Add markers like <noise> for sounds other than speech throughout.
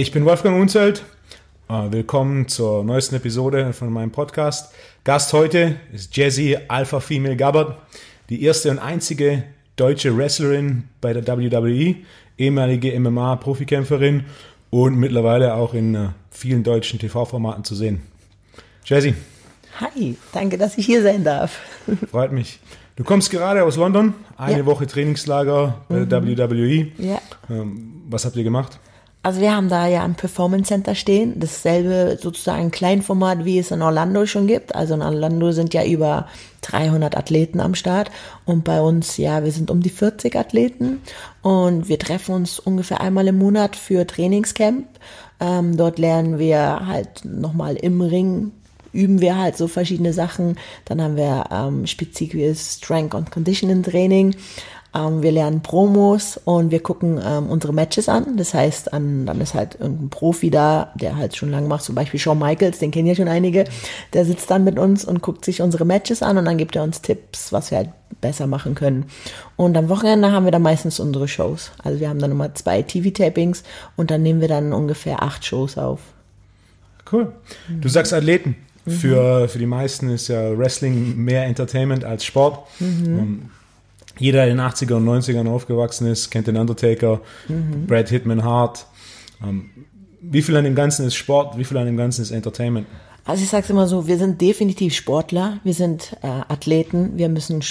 Ich bin Wolfgang Unzelt. Äh, willkommen zur neuesten Episode von meinem Podcast. Gast heute ist Jessie Alpha Female Gabbard, die erste und einzige deutsche Wrestlerin bei der WWE, ehemalige MMA-Profikämpferin und mittlerweile auch in äh, vielen deutschen TV-Formaten zu sehen. Jessie. Hi, danke, dass ich hier sein darf. <laughs> Freut mich. Du kommst gerade aus London, eine ja. Woche Trainingslager bei der mhm. WWE. Ja. Ähm, was habt ihr gemacht? Also wir haben da ja ein Performance Center stehen, dasselbe sozusagen Kleinformat, wie es in Orlando schon gibt. Also in Orlando sind ja über 300 Athleten am Start und bei uns, ja, wir sind um die 40 Athleten und wir treffen uns ungefähr einmal im Monat für Trainingscamp. Ähm, dort lernen wir halt nochmal im Ring üben wir halt so verschiedene Sachen. Dann haben wir ähm, spezifisches Strength und Conditioning Training. Ähm, wir lernen Promos und wir gucken ähm, unsere Matches an. Das heißt, an, dann ist halt irgendein Profi da, der halt schon lange macht, zum Beispiel Shawn Michaels, den kennen ja schon einige. Der sitzt dann mit uns und guckt sich unsere Matches an und dann gibt er uns Tipps, was wir halt besser machen können. Und am Wochenende haben wir dann meistens unsere Shows. Also wir haben dann immer zwei TV-Tapings und dann nehmen wir dann ungefähr acht Shows auf. Cool. Du sagst Athleten. Mhm. Für, für die meisten ist ja Wrestling mehr Entertainment als Sport. Mhm jeder, der in den 80er und 90ern aufgewachsen ist, kennt den Undertaker, mhm. Brad Hitman Hart. Ähm, wie viel an dem Ganzen ist Sport, wie viel an dem Ganzen ist Entertainment? Also ich sage es immer so, wir sind definitiv Sportler, wir sind äh, Athleten, wir müssen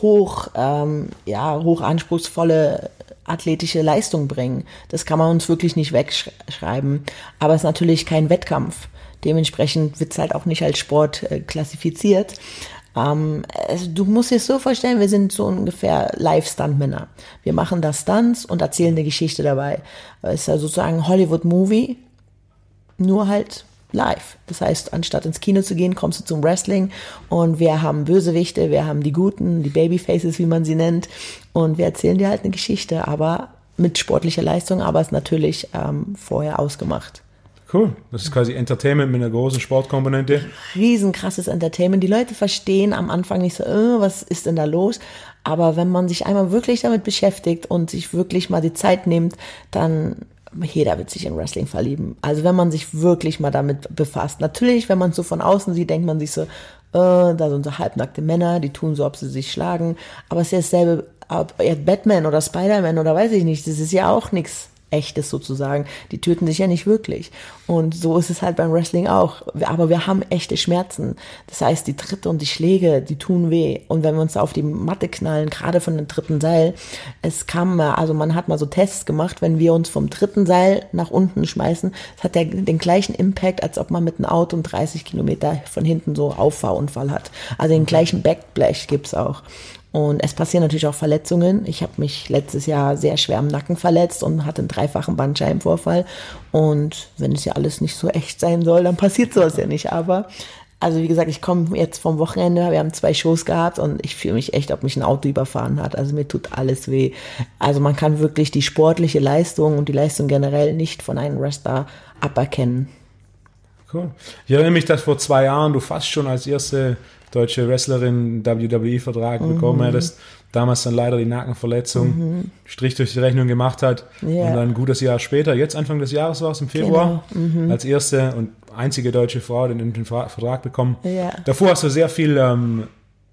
hoch, ähm, ja, hoch anspruchsvolle athletische Leistung bringen. Das kann man uns wirklich nicht wegschreiben. Aber es ist natürlich kein Wettkampf. Dementsprechend wird es halt auch nicht als Sport äh, klassifiziert. Ähm, also du musst dir es so vorstellen, wir sind so ungefähr Live-Stunt-Männer. Wir machen da Stunts und erzählen eine Geschichte dabei. Es ist ja sozusagen Hollywood-Movie, nur halt live. Das heißt, anstatt ins Kino zu gehen, kommst du zum Wrestling und wir haben Bösewichte, wir haben die Guten, die Babyfaces, wie man sie nennt, und wir erzählen dir halt eine Geschichte, aber mit sportlicher Leistung, aber es ist natürlich ähm, vorher ausgemacht. Cool. Das ist quasi Entertainment mit einer großen Sportkomponente. Riesenkrasses Entertainment. Die Leute verstehen am Anfang nicht so, äh, was ist denn da los? Aber wenn man sich einmal wirklich damit beschäftigt und sich wirklich mal die Zeit nimmt, dann jeder wird sich in Wrestling verlieben. Also wenn man sich wirklich mal damit befasst. Natürlich, wenn man es so von außen sieht, denkt man sich so, äh, da sind so halbnackte Männer, die tun so, ob sie sich schlagen. Aber es ist ja dasselbe, ob Batman oder Spider-Man oder weiß ich nicht, das ist ja auch nichts echtes sozusagen. Die töten sich ja nicht wirklich. Und so ist es halt beim Wrestling auch. Aber wir haben echte Schmerzen. Das heißt, die Tritte und die Schläge, die tun weh. Und wenn wir uns auf die Matte knallen, gerade von dem dritten Seil, es kam also man hat mal so Tests gemacht, wenn wir uns vom dritten Seil nach unten schmeißen, es hat der, den gleichen Impact, als ob man mit einem Auto um 30 Kilometer von hinten so Auffahrunfall hat. Also den gleichen Backblech gibt's auch. Und es passieren natürlich auch Verletzungen. Ich habe mich letztes Jahr sehr schwer am Nacken verletzt und hatte einen dreifachen Bandscheibenvorfall. Und wenn es ja alles nicht so echt sein soll, dann passiert sowas ja nicht. Aber also wie gesagt, ich komme jetzt vom Wochenende, wir haben zwei Shows gehabt und ich fühle mich echt, ob mich ein Auto überfahren hat. Also mir tut alles weh. Also man kann wirklich die sportliche Leistung und die Leistung generell nicht von einem Wrestler aberkennen. Cool. Ich erinnere mich, dass vor zwei Jahren du fast schon als erste deutsche Wrestlerin WWE-Vertrag mhm. bekommen hättest, damals dann leider die Nackenverletzung mhm. Strich durch die Rechnung gemacht hat ja. und dann ein gutes Jahr später, jetzt Anfang des Jahres war es im Februar, genau. mhm. als erste und einzige deutsche Frau den, den Vertrag bekommen. Ja. Davor hast du sehr viel ähm,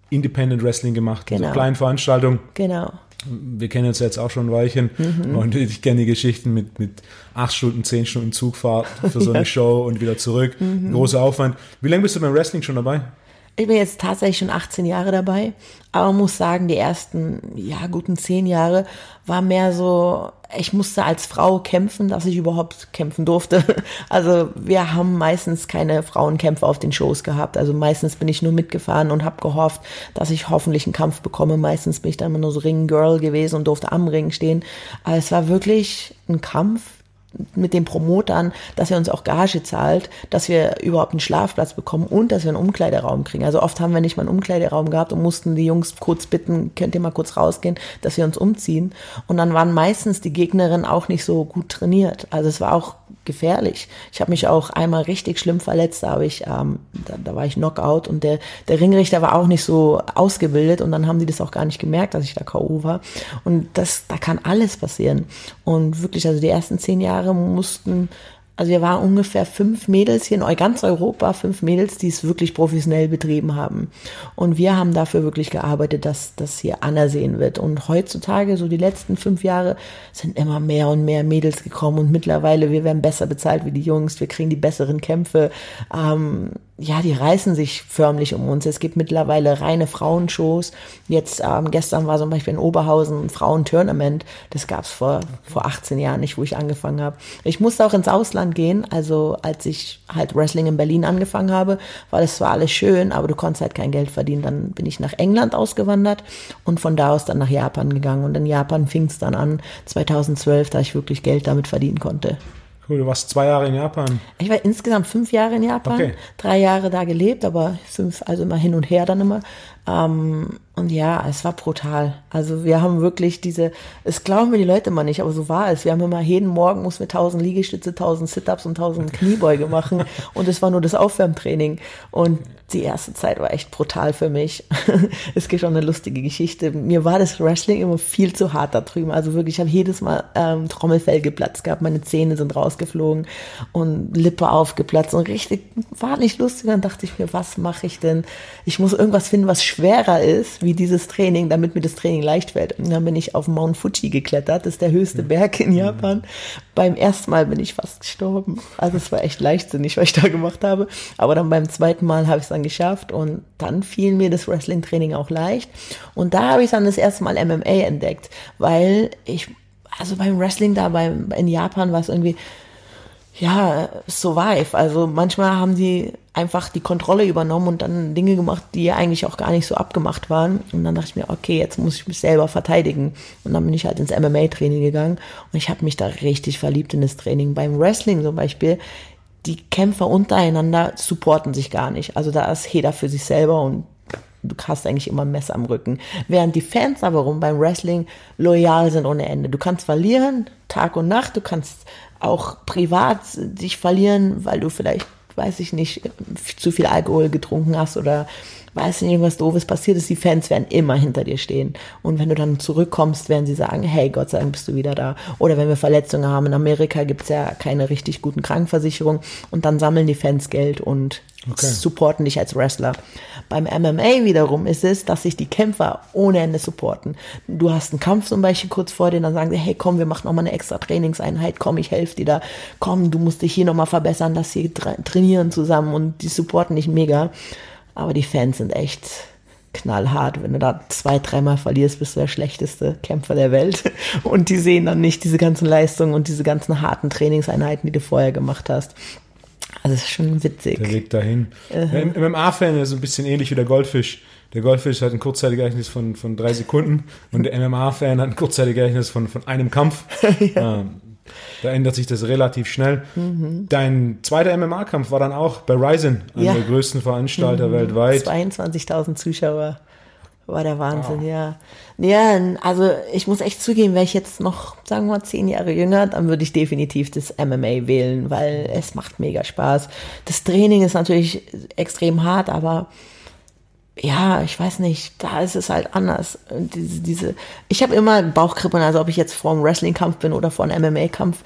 Independent Wrestling gemacht, genau. so kleinen Veranstaltungen. Genau. Wir kennen uns jetzt auch schon ein Weilchen mhm. und ich kenne die Geschichten mit, mit acht Stunden, zehn Stunden Zugfahrt für so eine <laughs> ja. Show und wieder zurück. Mhm. Großer Aufwand. Wie lange bist du beim Wrestling schon dabei? Ich bin jetzt tatsächlich schon 18 Jahre dabei, aber muss sagen, die ersten, ja, guten zehn Jahre war mehr so, ich musste als Frau kämpfen, dass ich überhaupt kämpfen durfte. <laughs> Also wir haben meistens keine Frauenkämpfe auf den Shows gehabt. Also meistens bin ich nur mitgefahren und habe gehofft, dass ich hoffentlich einen Kampf bekomme. Meistens bin ich dann immer nur so Ring-Girl gewesen und durfte am Ring stehen. Aber es war wirklich ein Kampf, mit den Promotern, dass er uns auch Gage zahlt, dass wir überhaupt einen Schlafplatz bekommen und dass wir einen Umkleideraum kriegen. Also oft haben wir nicht mal einen Umkleideraum gehabt und mussten die Jungs kurz bitten, könnt ihr mal kurz rausgehen, dass wir uns umziehen. Und dann waren meistens die Gegnerinnen auch nicht so gut trainiert. Also es war auch gefährlich. Ich habe mich auch einmal richtig schlimm verletzt, da habe ich, ähm, da, da war ich Knockout und der, der Ringrichter war auch nicht so ausgebildet und dann haben die das auch gar nicht gemerkt, dass ich da K.O. war. Und das, da kann alles passieren. Und wirklich, also die ersten zehn Jahre mussten also wir waren ungefähr fünf Mädels hier in ganz Europa, fünf Mädels, die es wirklich professionell betrieben haben. Und wir haben dafür wirklich gearbeitet, dass das hier anersehen wird. Und heutzutage, so die letzten fünf Jahre, sind immer mehr und mehr Mädels gekommen. Und mittlerweile, wir werden besser bezahlt wie die Jungs, wir kriegen die besseren Kämpfe. Ähm, ja, die reißen sich förmlich um uns. Es gibt mittlerweile reine Frauenshows. Jetzt, ähm, gestern war zum Beispiel in Oberhausen ein Frauentournament. Das gab's vor, vor 18 Jahren nicht, wo ich angefangen habe. Ich musste auch ins Ausland gehen. Also als ich halt Wrestling in Berlin angefangen habe, war das zwar alles schön, aber du konntest halt kein Geld verdienen. Dann bin ich nach England ausgewandert und von da aus dann nach Japan gegangen. Und in Japan fing's dann an, 2012, da ich wirklich Geld damit verdienen konnte. Cool, du warst zwei Jahre in Japan. Ich war insgesamt fünf Jahre in Japan, okay. drei Jahre da gelebt, aber fünf, also immer hin und her dann immer. Ähm, und ja, es war brutal. Also wir haben wirklich diese, es glauben mir die Leute immer nicht, aber so war es. Wir haben immer jeden Morgen mussten wir tausend Liegestütze, tausend Sit-ups und tausend Kniebeuge machen <laughs> und es war nur das Aufwärmtraining. Und die erste Zeit war echt brutal für mich. <laughs> es gibt schon eine lustige Geschichte. Mir war das Wrestling immer viel zu hart da drüben. Also wirklich, ich habe jedes Mal ähm, Trommelfell geplatzt gehabt, meine Zähne sind rausgeflogen und Lippe aufgeplatzt und richtig, war nicht lustig. Dann dachte ich mir, was mache ich denn? Ich muss irgendwas finden, was schwerer ist wie dieses Training, damit mir das Training leicht fällt. Und dann bin ich auf Mount Fuji geklettert, das ist der höchste mhm. Berg in Japan. Beim ersten Mal bin ich fast gestorben. Also es war echt leichtsinnig, was ich da gemacht habe. Aber dann beim zweiten Mal habe ich es dann geschafft und dann fiel mir das Wrestling-Training auch leicht. Und da habe ich dann das erste Mal MMA entdeckt, weil ich, also beim Wrestling da beim, in Japan war es irgendwie, ja, survive. Also manchmal haben die einfach die Kontrolle übernommen und dann Dinge gemacht, die eigentlich auch gar nicht so abgemacht waren. Und dann dachte ich mir, okay, jetzt muss ich mich selber verteidigen. Und dann bin ich halt ins MMA-Training gegangen und ich habe mich da richtig verliebt in das Training. Beim Wrestling zum Beispiel, die Kämpfer untereinander supporten sich gar nicht. Also da ist jeder für sich selber und du hast eigentlich immer ein Messer am Rücken. Während die Fans aber rum beim Wrestling loyal sind ohne Ende. Du kannst verlieren, Tag und Nacht, du kannst auch privat dich verlieren, weil du vielleicht, weiß ich nicht, zu viel Alkohol getrunken hast oder weiß nicht, irgendwas Doofes passiert ist, die Fans werden immer hinter dir stehen. Und wenn du dann zurückkommst, werden sie sagen, hey, Gott sei Dank bist du wieder da. Oder wenn wir Verletzungen haben, in Amerika gibt's ja keine richtig guten Krankenversicherungen und dann sammeln die Fans Geld und okay. supporten dich als Wrestler. Beim MMA wiederum ist es, dass sich die Kämpfer ohne Ende supporten. Du hast einen Kampf zum Beispiel kurz vor dir, dann sagen sie, hey, komm, wir machen nochmal eine extra Trainingseinheit, komm, ich helfe dir da, komm, du musst dich hier nochmal verbessern, lass sie tra trainieren zusammen und die supporten dich mega. Aber die Fans sind echt knallhart. Wenn du da zwei, dreimal verlierst, bist du der schlechteste Kämpfer der Welt. <laughs> Und die sehen dann nicht diese ganzen Leistungen und diese ganzen harten Trainingseinheiten, die du vorher gemacht hast. Also das ist schon witzig. Der Weg dahin. -huh. Der MMA-Fan ist ein bisschen ähnlich wie der Goldfisch. Der Goldfisch hat ein kurzzeitiges Gedächtnis von, von drei Sekunden und der MMA-Fan hat ein kurzzeitiges Gedächtnis von, von einem Kampf. <laughs> ja. ähm, da ändert sich das relativ schnell. Mhm. Dein zweiter MMA-Kampf war dann auch bei Ryzen, ja. der größten Veranstalter mhm. weltweit. 22.000 Zuschauer. War der Wahnsinn, wow. ja. Ja, also ich muss echt zugeben, wäre ich jetzt noch, sagen wir mal, zehn Jahre jünger, dann würde ich definitiv das MMA wählen, weil es macht mega Spaß. Das Training ist natürlich extrem hart, aber ja, ich weiß nicht, da ist es halt anders. Diese, diese, ich habe immer Bauchkribbeln, also ob ich jetzt vor einem Wrestling-Kampf bin oder vor einem MMA-Kampf.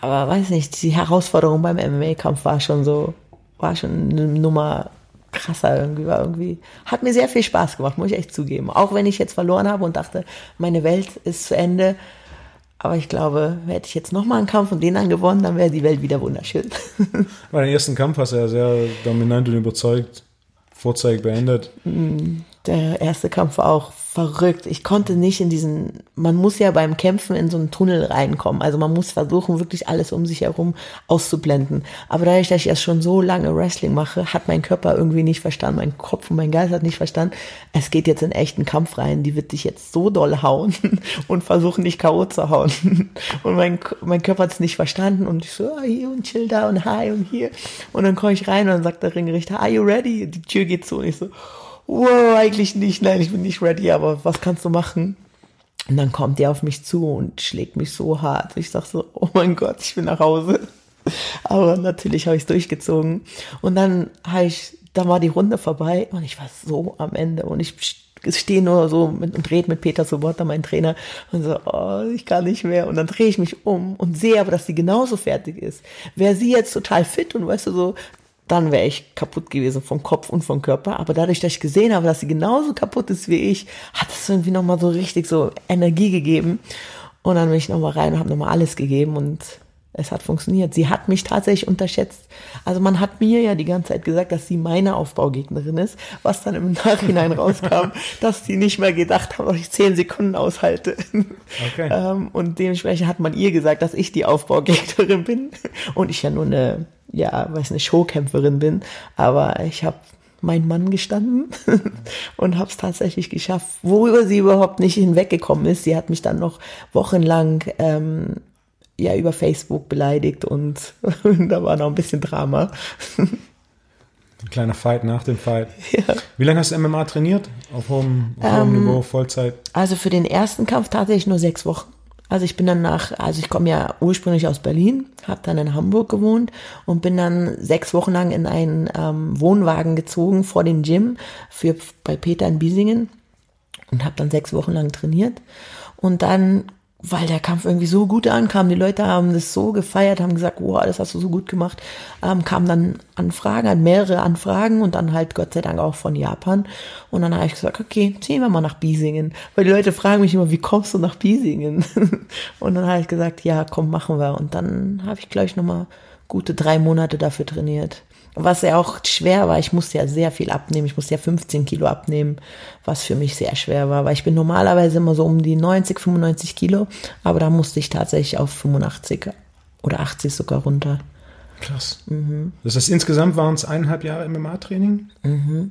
Aber weiß nicht, die Herausforderung beim MMA-Kampf war schon so, war schon eine Nummer krasser irgendwie, war irgendwie, hat mir sehr viel Spaß gemacht, muss ich echt zugeben. Auch wenn ich jetzt verloren habe und dachte, meine Welt ist zu Ende. Aber ich glaube, hätte ich jetzt nochmal einen Kampf und den dann gewonnen, dann wäre die Welt wieder wunderschön. <laughs> Bei den ersten Kampf hast du ja sehr dominant und überzeugt vorzeitig beendet. Der erste Kampf war auch verrückt. Ich konnte nicht in diesen, man muss ja beim Kämpfen in so einen Tunnel reinkommen. Also man muss versuchen, wirklich alles um sich herum auszublenden. Aber dadurch, dass ich erst schon so lange Wrestling mache, hat mein Körper irgendwie nicht verstanden, mein Kopf und mein Geist hat nicht verstanden. Es geht jetzt in echten Kampf rein. Die wird dich jetzt so doll hauen <laughs> und versuchen, dich K.O. zu hauen. <laughs> Und mein, mein Körper hat es nicht verstanden und ich so, ah, hier und chill da und hi und hier. Und dann komme ich rein und dann sagt der Ringrichter, are you ready? Die Tür geht zu und ich so, wow, eigentlich nicht, nein, ich bin nicht ready, aber was kannst du machen? Und dann kommt der auf mich zu und schlägt mich so hart. Ich sag so, oh mein Gott, ich bin nach Hause. Aber natürlich habe ich es durchgezogen. Und dann habe ich, da war die Runde vorbei und ich war so am Ende. Und ich stehe nur so mit, und rede mit Peter Sobotta, mein Trainer, und so, oh, ich kann nicht mehr. Und dann drehe ich mich um und sehe aber, dass sie genauso fertig ist. Wäre sie jetzt total fit und weißt du so, dann wäre ich kaputt gewesen vom Kopf und vom Körper. Aber dadurch, dass ich gesehen habe, dass sie genauso kaputt ist wie ich, hat es irgendwie nochmal so richtig so Energie gegeben. Und dann bin ich nochmal rein und habe nochmal alles gegeben und es hat funktioniert. Sie hat mich tatsächlich unterschätzt. Also man hat mir ja die ganze Zeit gesagt, dass sie meine Aufbaugegnerin ist, was dann im Nachhinein <laughs> rauskam, dass sie nicht mehr gedacht haben, dass ich zehn Sekunden aushalte. Okay. Ähm, und dementsprechend hat man ihr gesagt, dass ich die Aufbaugegnerin bin und ich ja nur eine ja, weiß eine Showkämpferin bin, aber ich habe meinen Mann gestanden <laughs> und habe es tatsächlich geschafft, worüber sie überhaupt nicht hinweggekommen ist. Sie hat mich dann noch wochenlang ähm, ja über Facebook beleidigt und <laughs> da war noch ein bisschen Drama. Ein kleiner Fight nach dem Fight. <laughs> Ja. Wie lange hast du MMA trainiert? Auf hohem, auf hohem ähm, Niveau, Vollzeit? Also für den ersten Kampf tatsächlich nur sechs Wochen. Also ich bin dann nach, also ich komme ja ursprünglich aus Berlin, habe dann in Hamburg gewohnt und bin dann sechs Wochen lang in einen ähm, Wohnwagen gezogen vor den Gym für bei Peter in Biesingen und habe dann sechs Wochen lang trainiert. Und dann weil der Kampf irgendwie so gut ankam. Die Leute haben das so gefeiert, haben gesagt, wow, das hast du so gut gemacht. Ähm, kamen dann Anfragen, halt mehrere Anfragen und dann halt Gott sei Dank auch von Japan. Und dann habe ich gesagt, okay, ziehen wir mal nach Biesingen. Weil die Leute fragen mich immer, wie kommst du nach Biesingen? <laughs> und dann habe ich gesagt, ja, komm, machen wir. Und dann habe ich gleich nochmal gute drei Monate dafür trainiert was ja auch schwer war. Ich musste ja sehr viel abnehmen. Ich musste ja 15 Kilo abnehmen, was für mich sehr schwer war, weil ich bin normalerweise immer so um die 90, 95 Kilo, aber da musste ich tatsächlich auf 85 oder 80 sogar runter. Krass. Mhm. Das heißt, insgesamt waren es eineinhalb Jahre MMA-Training? Mhm.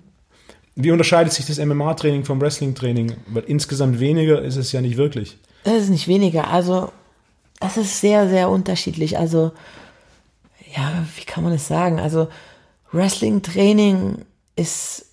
Wie unterscheidet sich das MMA-Training vom Wrestling-Training? Weil insgesamt weniger ist es ja nicht wirklich. Es ist nicht weniger. Also, es ist sehr, sehr unterschiedlich. Also, ja, wie kann man das sagen? Also, Wrestling-Training ist,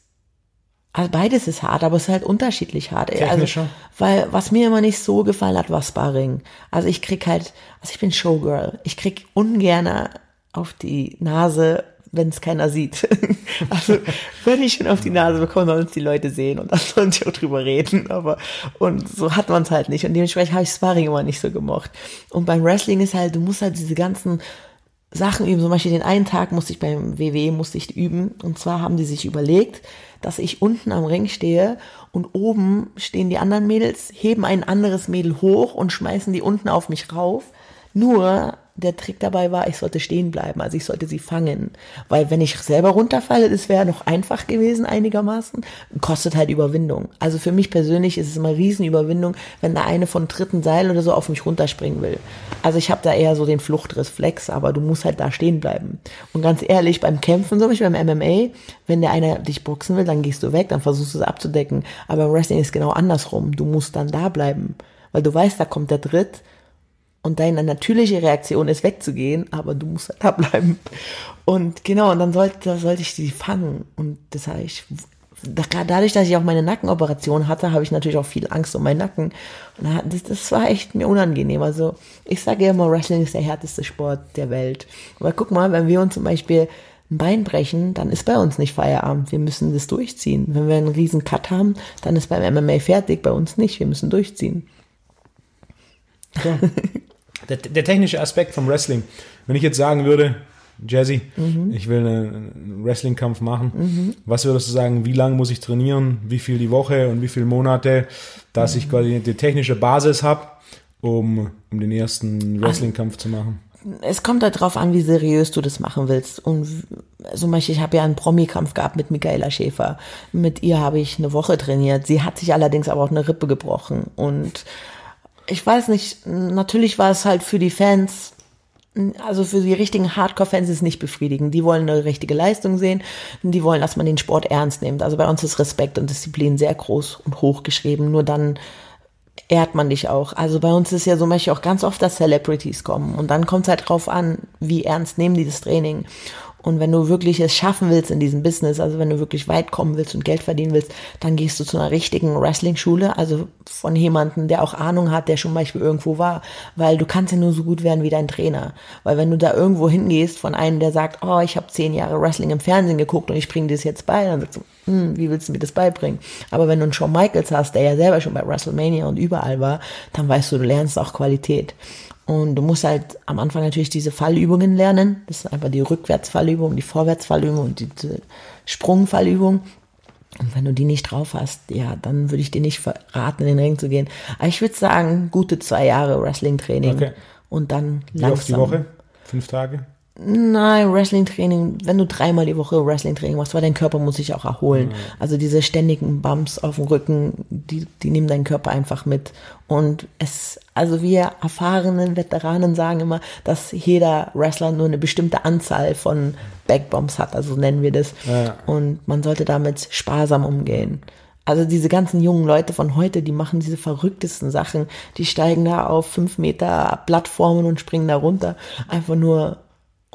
also beides ist hart, aber es ist halt unterschiedlich hart. Technischer. Also, weil was mir immer nicht so gefallen hat, war Sparring. Also ich krieg halt, also ich bin Showgirl. Ich krieg ungern auf die Nase, wenn es keiner sieht. <laughs> also wenn ich schon auf die Nase bekomme, sollen es die Leute sehen und dann <laughs> sollen sie auch drüber reden. Aber und so hat man es halt nicht. Und dementsprechend habe ich Sparring immer nicht so gemocht. Und beim Wrestling ist halt, du musst halt diese ganzen Sachen üben. Zum Beispiel den einen Tag musste ich beim WWE musste ich üben. Und zwar haben die sich überlegt, dass ich unten am Ring stehe und oben stehen die anderen Mädels, heben ein anderes Mädel hoch und schmeißen die unten auf mich rauf. Nur der Trick dabei war, ich sollte stehen bleiben, also ich sollte sie fangen. Weil wenn ich selber runterfalle, das wäre noch einfach gewesen einigermaßen, kostet halt Überwindung. Also für mich persönlich ist es immer Riesenüberwindung, wenn da eine von dritten Seil oder so auf mich runterspringen will. Also ich habe da eher so den Fluchtreflex, aber du musst halt da stehen bleiben. Und ganz ehrlich, beim Kämpfen, so wie beim MMA, wenn der eine dich boxen will, dann gehst du weg, dann versuchst du es abzudecken. Aber im Wrestling ist genau andersrum. Du musst dann da bleiben. Weil du weißt, da kommt der Dritt und deine natürliche Reaktion ist wegzugehen, aber du musst halt da bleiben. Und genau, und dann sollte, sollte ich sie fangen. Und das habe ich, dadurch, dass ich auch meine Nackenoperation hatte, habe ich natürlich auch viel Angst um meinen Nacken. Und das, das war echt mir unangenehm. Also ich sage ja immer, Wrestling ist der härteste Sport der Welt. Aber guck mal, wenn wir uns zum Beispiel ein Bein brechen, dann ist bei uns nicht Feierabend. Wir müssen das durchziehen. Wenn wir einen riesen Cut haben, dann ist beim MMA fertig, bei uns nicht. Wir müssen durchziehen. Ja. <laughs> der, der, technische Aspekt vom Wrestling. Wenn ich jetzt sagen würde, Jazzy, mhm. ich will einen Wrestling-Kampf machen, mhm. was würdest du sagen, wie lange muss ich trainieren, wie viel die Woche und wie viele Monate, dass mhm. ich quasi die technische Basis habe, um, um den ersten Wrestling-Kampf zu machen? es kommt halt drauf an, wie seriös du das machen willst. Und zum Beispiel, ich habe ja einen Promi-Kampf gehabt mit Michaela Schäfer. Mit ihr habe ich eine Woche trainiert. Sie hat sich allerdings aber auch eine Rippe gebrochen. Und ich weiß nicht, natürlich war es halt für die Fans, also für die richtigen Hardcore-Fans ist es nicht befriedigend. Die wollen eine richtige Leistung sehen, die wollen, dass man den Sport ernst nimmt. Also bei uns ist Respekt und Disziplin sehr groß und hoch geschrieben. Nur dann ehrt man dich auch. Also bei uns ist ja so möchte auch ganz oft, dass Celebrities kommen und dann kommt es halt drauf an, wie ernst nehmen die das Training. Und wenn du wirklich es schaffen willst in diesem Business, also wenn du wirklich weit kommen willst und Geld verdienen willst, dann gehst du zu einer richtigen Wrestling-Schule, also von jemandem, der auch Ahnung hat, der schon Beispiel irgendwo war, weil du kannst ja nur so gut werden wie dein Trainer. Weil wenn du da irgendwo hingehst von einem, der sagt, oh, ich habe zehn Jahre Wrestling im Fernsehen geguckt und ich bringe dir das jetzt bei, dann sagst du, hm, wie willst du mir das beibringen? Aber wenn du einen Shawn Michaels hast, der ja selber schon bei WrestleMania und überall war, dann weißt du, du lernst auch Qualität. Und du musst halt am Anfang natürlich diese Fallübungen lernen. Das ist einfach die Rückwärtsfallübung, die Vorwärtsfallübung und die Sprungfallübung. Und wenn du die nicht drauf hast, ja, dann würde ich dir nicht raten, in den Ring zu gehen. Aber ich würde sagen, gute zwei Jahre Wrestling-Training. Okay. Und dann Wie langsam. Wie oft die Woche? Fünf Tage? Nein, Wrestling-Training, wenn du dreimal die Woche Wrestling-Training machst, weil dein Körper muss sich auch erholen. Mhm. Also diese ständigen Bumps auf dem Rücken, die, die nehmen deinen Körper einfach mit. Und es, also wir erfahrenen Veteranen sagen immer, dass jeder Wrestler nur eine bestimmte Anzahl von Backbombs hat, also nennen wir das. Ja. Und man sollte damit sparsam umgehen. Also diese ganzen jungen Leute von heute, die machen diese verrücktesten Sachen. Die steigen da auf fünf Meter Plattformen und springen da runter. Einfach nur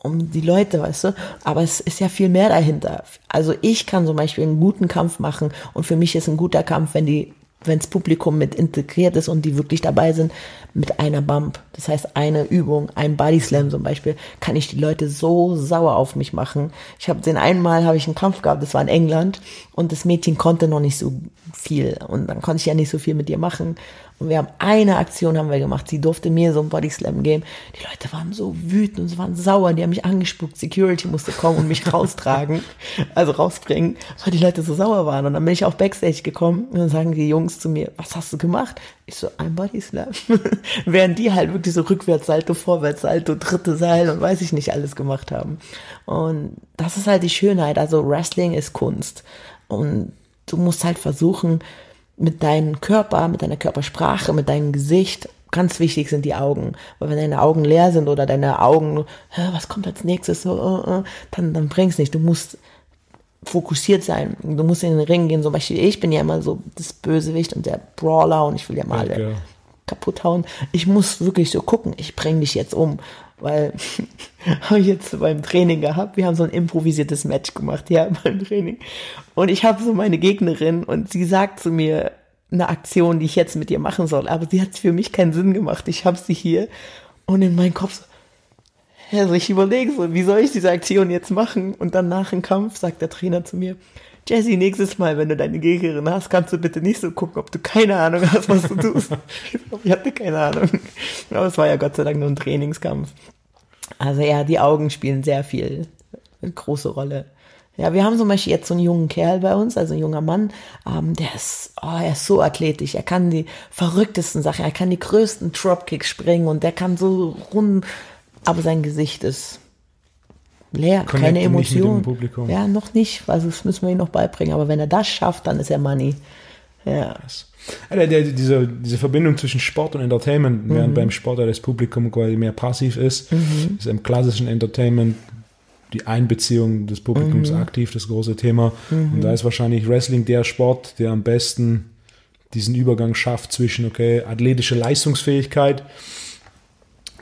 um die Leute, weißt du? Aber es ist ja viel mehr dahinter. Also ich kann zum Beispiel einen guten Kampf machen und für mich ist ein guter Kampf, wenn die wenn das Publikum mit integriert ist und die wirklich dabei sind, mit einer Bump. Das heißt, eine Übung, ein Body Slam zum Beispiel, kann ich die Leute so sauer auf mich machen. Ich habe den einmal habe ich einen Kampf gehabt, das war in England und das Mädchen konnte noch nicht so viel und dann konnte ich ja nicht so viel mit ihr machen und wir haben eine Aktion haben wir gemacht. Sie durfte mir so ein Body Slam geben. Die Leute waren so wütend und sie waren sauer. Die haben mich angespuckt. Security musste kommen und mich <laughs> raustragen, also rausbringen, weil die Leute so sauer waren. Und dann bin ich auch Backstage gekommen und dann sagen die Jungs zu mir, was hast du gemacht? Ich so, ein Body Slam. <laughs> Während die halt wirklich so Rückwärtssalto, Vorwärtssalto, dritte Seil und weiß ich nicht alles gemacht haben. Und das ist halt die Schönheit. Also Wrestling ist Kunst. Und du musst halt versuchen, mit deinem Körper, mit deiner Körpersprache, mit deinem Gesicht. Ganz wichtig sind die Augen. Weil wenn deine Augen leer sind oder deine Augen, was kommt als nächstes, so, uh, uh, dann, dann bring's nicht. Du musst fokussiert sein. Du musst in den Ring gehen. Zum Beispiel, ich bin ja immer so das Bösewicht und der Brawler und ich will ja mal alle kaputt hauen. Ich muss wirklich so gucken, ich bring dich jetzt um. Weil <laughs> habe ich jetzt beim Training gehabt. Wir haben so ein improvisiertes Match gemacht, ja, <laughs> beim Training. Und ich habe so meine Gegnerin und sie sagt zu mir eine Aktion, die ich jetzt mit ihr machen soll. Aber sie hat für mich keinen Sinn gemacht. Ich habe sie hier und in meinem Kopf so, also ich überlege so, wie soll ich diese Aktion jetzt machen? Und dann nach dem Kampf sagt der Trainer zu mir, Jesse, nächstes Mal, wenn du deine Gegnerin hast, kannst du bitte nicht so gucken, ob du keine Ahnung hast, was du tust. <laughs> ich hatte keine Ahnung. Aber es war ja Gott sei Dank nur ein Trainingskampf. Also ja, die Augen spielen sehr viel, eine große Rolle. Ja, wir haben zum Beispiel jetzt so einen jungen Kerl bei uns, also ein junger Mann, ähm, der ist, oh, er ist so athletisch, er kann die verrücktesten Sachen, er kann die größten Dropkicks springen und der kann so rund, aber sein Gesicht ist leer, Connecten keine Emotion. Ja, noch nicht, also das müssen wir ihm noch beibringen, aber wenn er das schafft, dann ist er Money. Ja. Also diese, diese Verbindung zwischen Sport und Entertainment, mhm. während beim Sport das Publikum quasi mehr passiv ist, mhm. ist im klassischen Entertainment die Einbeziehung des Publikums mhm. aktiv das große Thema. Mhm. Und da ist wahrscheinlich Wrestling der Sport, der am besten diesen Übergang schafft zwischen, okay, athletische Leistungsfähigkeit,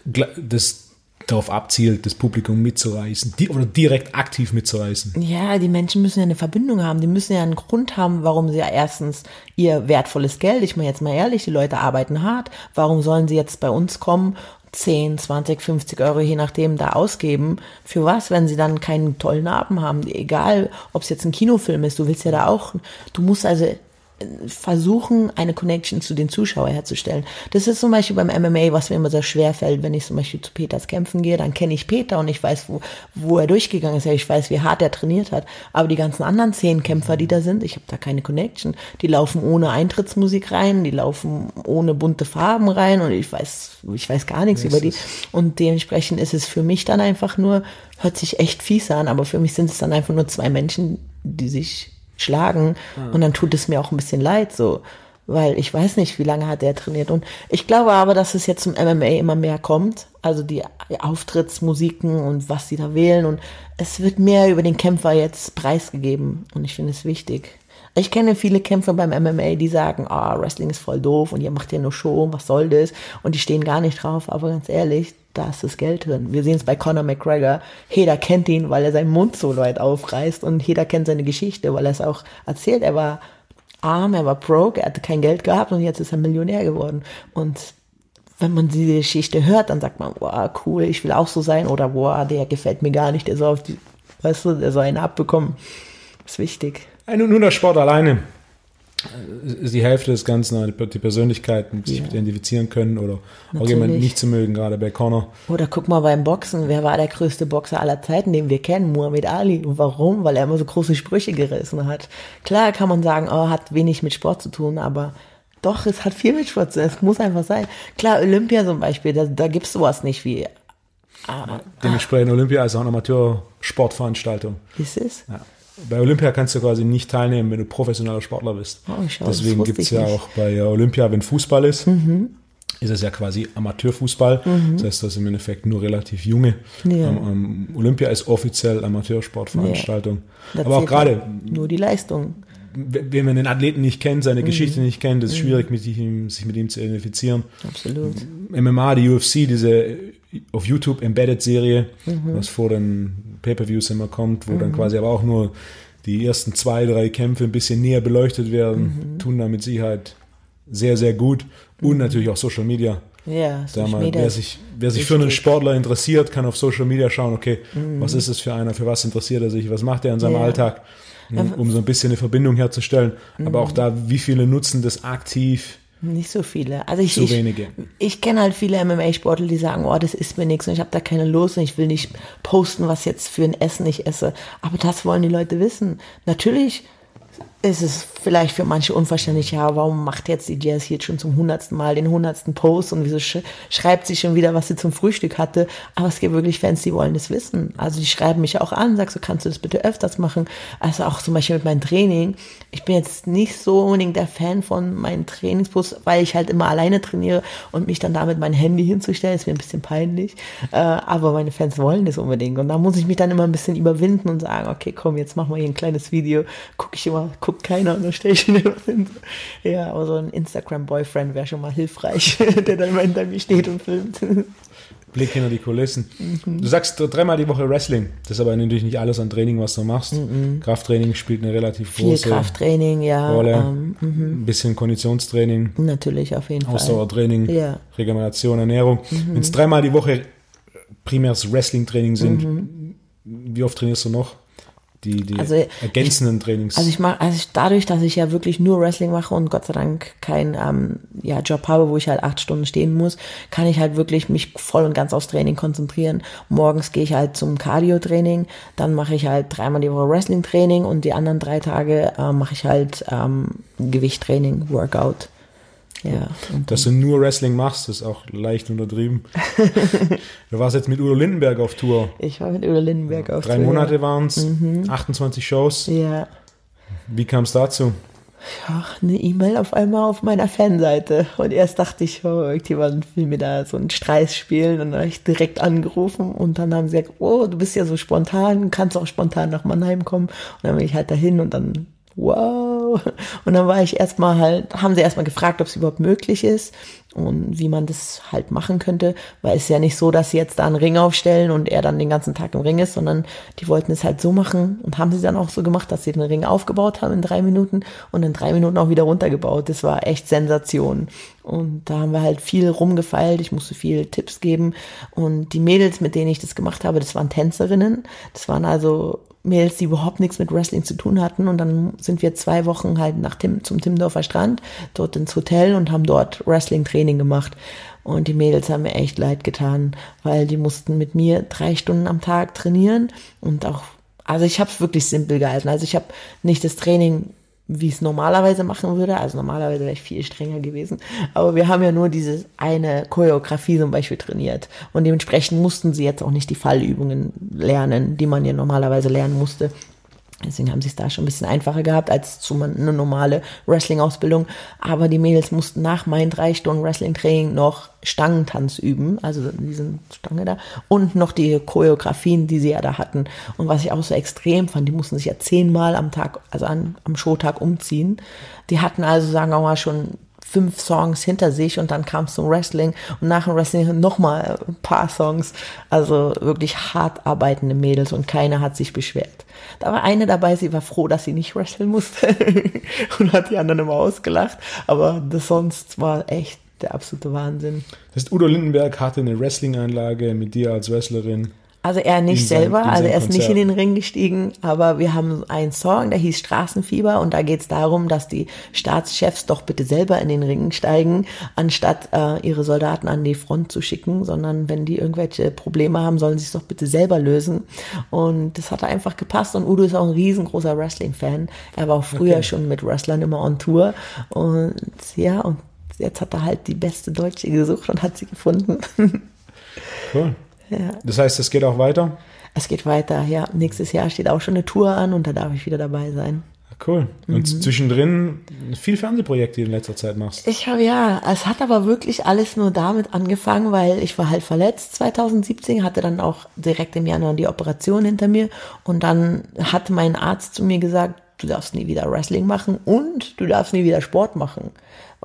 das darauf abzielt, das Publikum mitzureißen die, oder direkt aktiv mitzureißen. Ja, die Menschen müssen ja eine Verbindung haben. Die müssen ja einen Grund haben, warum sie ja erstens ihr wertvolles Geld, ich meine jetzt mal ehrlich, die Leute arbeiten hart. Warum sollen sie jetzt bei uns kommen 10, 20, 50 Euro, je nachdem, da ausgeben. Für was, wenn sie dann keinen tollen Abend haben? Egal, ob es jetzt ein Kinofilm ist, du willst ja da auch, du musst also versuchen, eine Connection zu den Zuschauern herzustellen. Das ist zum Beispiel beim MMA, was mir immer sehr schwer fällt, wenn ich zum Beispiel zu Peters kämpfen gehe, dann kenne ich Peter und ich weiß, wo, wo er durchgegangen ist. Ich weiß, wie hart er trainiert hat. Aber die ganzen anderen zehn Kämpfer, die da sind, ich habe da keine Connection. Die laufen ohne Eintrittsmusik rein, die laufen ohne bunte Farben rein und ich weiß, ich weiß gar nichts über die. Und dementsprechend ist es für mich dann einfach nur, hört sich echt fies an, aber für mich sind es dann einfach nur zwei Menschen, die sich schlagen. Ja. Und dann tut es mir auch ein bisschen leid, so. weil ich weiß nicht, wie lange hat er trainiert. Und ich glaube aber, dass es jetzt zum MMA immer mehr kommt. Also die Auftrittsmusiken und was sie da wählen. Und es wird mehr über den Kämpfer jetzt preisgegeben. Und ich finde es wichtig. Ich kenne viele Kämpfer beim MMA, die sagen, ah, oh, Wrestling ist voll doof und ihr macht ja nur Show, was soll das? Und die stehen gar nicht drauf. Aber ganz ehrlich, da ist das Geld drin. Wir sehen es bei Conor McGregor. Jeder kennt ihn, weil er seinen Mund so weit aufreißt und jeder kennt seine Geschichte, weil er es auch erzählt. Er war arm, er war broke, er hatte kein Geld gehabt und jetzt ist er Millionär geworden. Und wenn man diese Geschichte hört, dann sagt man, wow, cool, ich will auch so sein oder wow, der gefällt mir gar nicht, der soll auf die, weißt du, der soll einen abbekommen. Ist wichtig. Nur der Sport alleine die Hälfte des Ganzen, die Persönlichkeiten, die sich ja. identifizieren können oder Natürlich. auch jemanden nicht zu mögen, gerade bei Connor. Oder guck mal beim Boxen, wer war der größte Boxer aller Zeiten, den wir kennen? Muhammad Ali. Und warum? Weil er immer so große Sprüche gerissen hat. Klar kann man sagen, oh, hat wenig mit Sport zu tun, aber doch, es hat viel mit Sport zu tun. Es muss einfach sein. Klar, Olympia zum Beispiel, da, da gibt es sowas nicht wie Ah, Dementsprechend Olympia ist auch eine Amateursportveranstaltung. Ist es? Ja. Bei Olympia kannst du quasi nicht teilnehmen, wenn du professioneller Sportler bist. Oh, schau, Deswegen gibt es ja nicht. auch bei Olympia, wenn Fußball ist, mhm. ist es ja quasi Amateurfußball. Mhm. Das heißt, das ist im Endeffekt nur relativ junge. Ja. Um, um, Olympia ist offiziell Amateursportveranstaltung. Ja. Aber auch gerade. Nur die Leistung. Wenn man den Athleten nicht kennt, seine mhm. Geschichte nicht kennt, ist es mhm. schwierig, mit ihm, sich mit ihm zu identifizieren. Absolut. MMA, die UFC, diese auf YouTube Embedded-Serie, mhm. was vor den Pay-Per-Views immer kommt, wo mhm. dann quasi aber auch nur die ersten zwei, drei Kämpfe ein bisschen näher beleuchtet werden, mhm. tun da mit Sicherheit sehr, sehr gut. Und mhm. natürlich auch Social Media. Ja, Social mal, Media. Wer sich, wer sich für einen Sportler interessiert, kann auf Social Media schauen, okay, mhm. was ist es für einer, für was interessiert er sich, was macht er in seinem ja. Alltag, um, um, so ein bisschen eine Verbindung herzustellen. Aber auch da, wie viele nutzen das aktiv? Nicht so viele. Also ich, Zu wenige. Ich, ich kenne halt viele MMA-Sportler, die sagen, oh, das ist mir nichts und ich habe da keine Lust und ich will nicht posten, was jetzt für ein Essen ich esse. Aber das wollen die Leute wissen. Natürlich ist es vielleicht für manche unverständlich, ja, warum macht jetzt die Jazz jetzt schon zum hundertsten Mal den hundertsten Post und wieso sch schreibt sie schon wieder, was sie zum Frühstück hatte. Aber es gibt wirklich Fans, die wollen das wissen. Also die schreiben mich auch an, sagst du, kannst du das bitte öfters machen? Also auch zum Beispiel mit meinem Training. Ich bin jetzt nicht so unbedingt der Fan von meinen Trainingsposts, weil ich halt immer alleine trainiere und mich dann damit mein Handy hinzustellen, ist mir ein bisschen peinlich. Äh, aber meine Fans wollen das unbedingt. Und da muss ich mich dann immer ein bisschen überwinden und sagen, okay, komm, jetzt machen wir hier ein kleines Video. Guck ich immer, guck keiner und dann stelle ich immer hin. Ja, aber so ein Instagram-Boyfriend wäre schon mal hilfreich, <laughs> der dann immer hinter mir steht und filmt. Blick hinter die Kulissen. Mhm. Du sagst dreimal die Woche Wrestling. Das ist aber natürlich nicht alles an Training, was du machst. Mhm. Krafttraining spielt eine relativ Viel große Krafttraining, ja. Rolle. Ähm, mhm. Ein bisschen Konditionstraining. Natürlich, auf jeden Ausdauertraining, Fall. Ja. Regeneration, Ernährung. Mhm. Wenn es dreimal die Woche primäres Wrestling-Training sind, mhm. wie oft trainierst du noch? Die, die also, ergänzenden Trainings? Also ich mache, also ich, dadurch, dass ich ja wirklich nur Wrestling mache und Gott sei Dank keinen ähm, ja, Job habe, wo ich halt acht Stunden stehen muss, kann ich halt wirklich mich voll und ganz aufs Training konzentrieren. Morgens gehe ich halt zum Cardio-Training, dann mache ich halt dreimal die Woche Wrestling-Training und die anderen drei Tage äh, mache ich halt ähm, Gewichttraining, Workout. Ja, Dass du nur Wrestling machst, ist auch leicht untertrieben. <laughs> du warst jetzt mit Udo Lindenberg auf Tour. Ich war mit Udo Lindenberg auf Drei Tour. Drei Monate waren es, mhm. 28 Shows. Ja. Wie kam es dazu? Ja, eine E-Mail auf einmal auf meiner Fanseite. Und erst dachte ich, oh, irgendjemand will mir da so einen Streich spielen. Und dann habe ich direkt angerufen und dann haben sie gesagt, oh, du bist ja so spontan, kannst auch spontan nach Mannheim kommen. Und dann bin ich halt dahin und dann wow. Und dann war ich erstmal halt, haben sie erstmal gefragt, ob es überhaupt möglich ist und wie man das halt machen könnte, weil es ja nicht so, dass sie jetzt da einen Ring aufstellen und er dann den ganzen Tag im Ring ist, sondern die wollten es halt so machen und haben sie dann auch so gemacht, dass sie den Ring aufgebaut haben in drei Minuten und in drei Minuten auch wieder runtergebaut. Das war echt Sensation. Und da haben wir halt viel rumgefeilt. Ich musste viel Tipps geben. Und die Mädels, mit denen ich das gemacht habe, das waren Tänzerinnen. Das waren also Mädels, die überhaupt nichts mit Wrestling zu tun hatten. Und dann sind wir zwei Wochen halt nach Tim, zum Timdorfer Strand, dort ins Hotel und haben dort Wrestling-Training gemacht. Und die Mädels haben mir echt leid getan, weil die mussten mit mir drei Stunden am Tag trainieren und auch, also ich habe es wirklich simpel gehalten. Also ich habe nicht das Training wie es normalerweise machen würde. Also normalerweise wäre ich viel strenger gewesen. Aber wir haben ja nur diese eine Choreografie zum Beispiel trainiert. Und dementsprechend mussten sie jetzt auch nicht die Fallübungen lernen, die man ja normalerweise lernen musste. Deswegen haben sie es da schon ein bisschen einfacher gehabt als zu eine normale Wrestling-Ausbildung. Aber die Mädels mussten nach meinen drei Stunden Wrestling-Training noch Stangentanz üben, also diesen Stange da, und noch die Choreografien, die sie ja da hatten. Und was ich auch so extrem fand, die mussten sich ja zehnmal am Tag, also an, am Showtag umziehen. Die hatten also, sagen wir mal, schon fünf Songs hinter sich und dann kam es zum Wrestling und nach dem Wrestling nochmal ein paar Songs. Also wirklich hart arbeitende Mädels und keiner hat sich beschwert. Da war eine dabei, sie war froh, dass sie nicht wresteln musste <laughs> und hat die anderen immer ausgelacht. Aber das sonst war echt der absolute Wahnsinn. Das heißt, Udo Lindenberg hatte eine Wrestling-Einlage mit dir als Wrestlerin. Also er nicht sein, selber, also er ist Konzert. nicht in den Ring gestiegen, aber wir haben einen Song, der hieß Straßenfieber und da geht es darum, dass die Staatschefs doch bitte selber in den Ring steigen, anstatt äh, ihre Soldaten an die Front zu schicken, sondern wenn die irgendwelche Probleme haben, sollen sie es doch bitte selber lösen. Und das hat einfach gepasst und Udo ist auch ein riesengroßer Wrestling-Fan. Er war auch früher okay. schon mit Wrestlern immer on Tour und ja, und jetzt hat er halt die beste Deutsche gesucht und hat sie gefunden. Cool. Ja. Das heißt, es geht auch weiter? Es geht weiter, ja. Nächstes Jahr steht auch schon eine Tour an und da darf ich wieder dabei sein. Cool. Und mhm. zwischendrin viel Fernsehprojekte, die du in letzter Zeit machst. Ich habe ja, es hat aber wirklich alles nur damit angefangen, weil ich war halt verletzt 2017, hatte dann auch direkt im Januar die Operation hinter mir und dann hat mein Arzt zu mir gesagt, du darfst nie wieder Wrestling machen und du darfst nie wieder Sport machen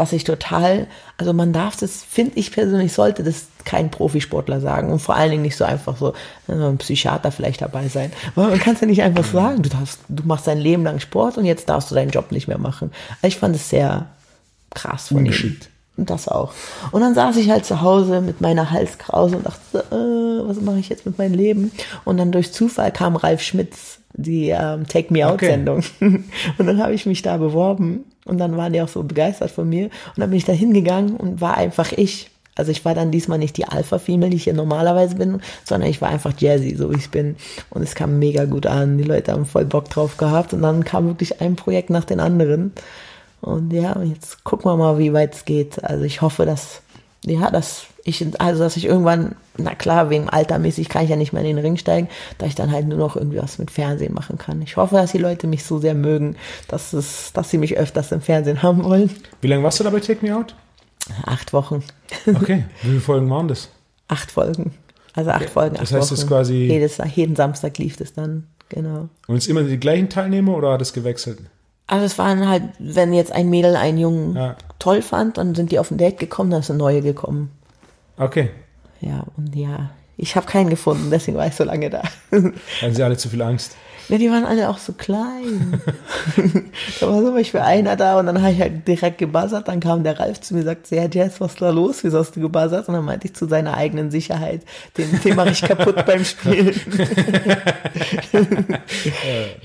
was ich total, also man darf das, finde ich persönlich, sollte das kein Profisportler sagen und vor allen Dingen nicht so einfach so ein Psychiater vielleicht dabei sein. Weil man kann es ja nicht einfach sagen, du darfst, du machst dein Leben lang Sport und jetzt darfst du deinen Job nicht mehr machen. Also ich fand es sehr krass von ihm. Und das auch. Und dann saß ich halt zu Hause mit meiner Halskrause und dachte, äh, was mache ich jetzt mit meinem Leben? Und dann durch Zufall kam Ralf Schmitz, die ähm, Take Me Out Sendung. Okay. <laughs> Und dann habe ich mich da beworben und dann waren die auch so begeistert von mir. Und dann bin ich da hingegangen und war einfach ich. Also ich war dann diesmal nicht die Alpha-Female, die ich hier normalerweise bin, sondern ich war einfach Jazzy, so wie ich bin. Und es kam mega gut an. Die Leute haben voll Bock drauf gehabt. Und dann kam wirklich ein Projekt nach den anderen. Und ja, jetzt gucken wir mal, wie weit es geht. Also ich hoffe, dass, ja, dass ich, also dass ich irgendwann, na klar, wegen altermäßig kann ich ja nicht mehr in den Ring steigen, da ich dann halt nur noch irgendwie was mit Fernsehen machen kann. Ich hoffe, dass die Leute mich so sehr mögen, dass es, dass sie mich öfters im Fernsehen <laughs> haben wollen. Wie lange warst du dabei Take Me Out? Acht Wochen. Okay. <laughs> Wie viele Folgen waren das? Acht Folgen. Also acht okay. Folgen. Acht das heißt, es quasi. Jedes, jeden Samstag lief das dann, genau. Und es immer die gleichen Teilnehmer oder hat es gewechselt? Also es waren halt, wenn jetzt ein Mädel einen Jungen ja. toll fand, dann sind die auf ein Date gekommen, dann ist eine neue gekommen. Okay. Ja, und ja, ich habe keinen gefunden, deswegen war ich so lange da. <laughs> Hatten sie alle zu viel Angst? Ja, die waren alle auch so klein. <laughs> da war zum Beispiel einer da und dann habe ich halt direkt gebuzzert. Dann kam der Ralf zu mir und sagte, ja Jess, was ist da los? Wieso hast du gebuzzert? Und dann meinte ich zu seiner eigenen Sicherheit, den, den mache ich kaputt <laughs> beim Spielen.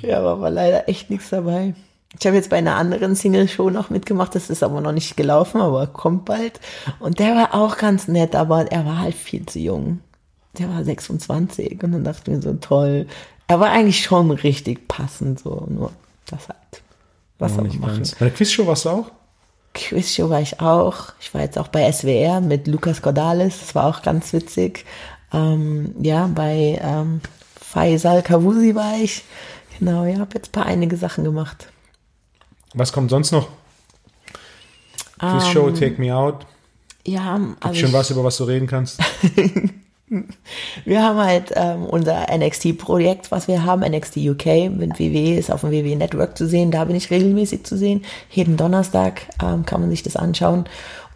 ja, aber war leider echt nichts dabei. Ich habe jetzt bei einer anderen Single-Show noch mitgemacht, das ist aber noch nicht gelaufen, aber kommt bald. Und der war auch ganz nett, aber er war halt viel zu jung. Der war 26 und dann dachte ich mir so, toll. Er war eigentlich schon richtig passend, so, nur das halt. Was soll man machen? Bei der Quizshow warst du auch? Quizshow war ich auch. Ich war jetzt auch bei SWR mit Lucas Gordales, das war auch ganz witzig. Ähm, ja, bei ähm, Faisal Kavusi war ich. Genau, ja, habe jetzt ein paar einige Sachen gemacht. Was kommt sonst noch? Quiz Show, um, ähm, Take Me Out. Ja, also schon was, über was du reden kannst? <laughs> wir haben halt ähm, unser NXT-Projekt, was wir haben, NXT UK mit WWE, ist auf dem WWE Network zu sehen. Da bin ich regelmäßig zu sehen. Jeden Donnerstag ähm, kann man sich das anschauen.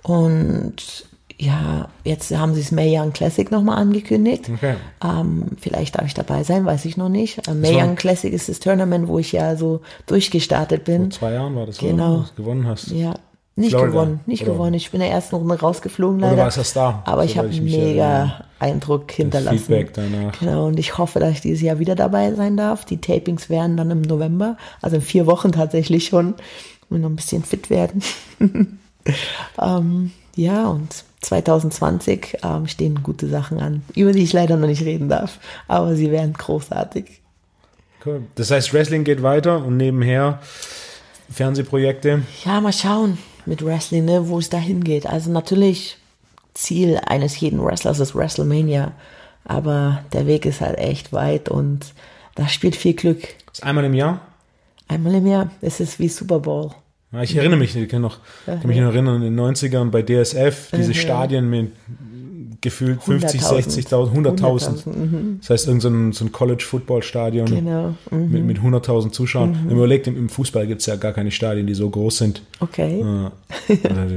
Und ja, jetzt haben sie es May Young Classic nochmal angekündigt. Okay. Ähm, vielleicht darf ich dabei sein, weiß ich noch nicht. Ähm, May Young Classic ist das Tournament, wo ich ja so durchgestartet bin. Vor zwei Jahren war das, genau. wo du gewonnen hast. Ja, nicht Florida. gewonnen, nicht Oder? gewonnen. Ich bin in der ersten Runde rausgeflogen leider. Oder war es das da? Aber so ich habe mega erinnere. Eindruck hinterlassen. Das Feedback danach. Genau, und ich hoffe, dass ich dieses Jahr wieder dabei sein darf. Die Tapings werden dann im November, also in vier Wochen tatsächlich schon. Und noch ein bisschen fit werden. <laughs> ähm, ja, und 2020 ähm, stehen gute Sachen an, über die ich leider noch nicht reden darf, aber sie werden großartig. Cool. Das heißt, Wrestling geht weiter und nebenher Fernsehprojekte? Ja, mal schauen mit Wrestling, ne, wo es dahin geht. Also natürlich Ziel eines jeden Wrestlers ist WrestleMania, aber der Weg ist halt echt weit und da spielt viel Glück. Ist einmal im Jahr? Einmal im Jahr. Es ist wie Super Bowl. Ja, ich erinnere mich, ich kann, noch, kann mich noch erinnern, in den 90ern bei DSF, diese Stadien mit gefühlt 50, 100.000. 60.000, 100.000. 100.000, mhm. Das heißt, irgendein so ein, College-Football-Stadion Genau. Mhm. mit, mit 100.000 Zuschauern. Wenn man überlegt, im, im Fußball gibt es ja gar keine Stadien, die so groß sind. Okay. Äh, <laughs> also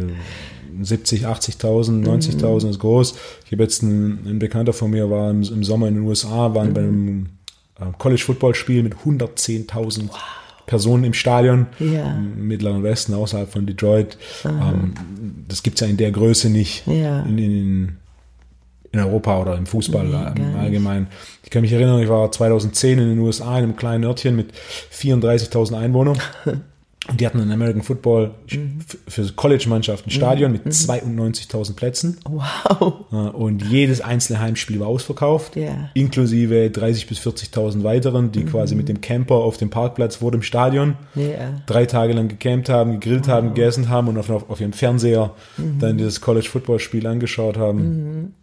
70, 80.000, 90.000 ist groß. Ich habe jetzt einen, ein Bekannter von mir war im, im Sommer in den USA, waren bei einem äh, College-Football-Spiel mit 110.000 Personen im Stadion Ja. im Mittleren Westen, außerhalb von Detroit. Ähm, das gibt es ja in der Größe nicht Ja. in, in, in Europa oder im Fußball Nee, im nicht. Allgemeinen. Ich kann mich erinnern, ich war 2010 in den USA in einem kleinen Örtchen mit 34.000 Einwohnern. <laughs> Und die hatten einen American Football Mhm. für College-Mannschaften ein Stadion mit 92.000 Plätzen. Wow. Äh, Und jedes einzelne Heimspiel war ausverkauft, Ja. inklusive 30.000 bis 40.000 weiteren, die quasi mit dem Camper auf dem Parkplatz vor dem Stadion Ja. drei Tage lang gecampt haben, gegrillt haben, gegessen haben und auf, auf, auf ihrem Fernseher dann dieses College-Football-Spiel angeschaut haben.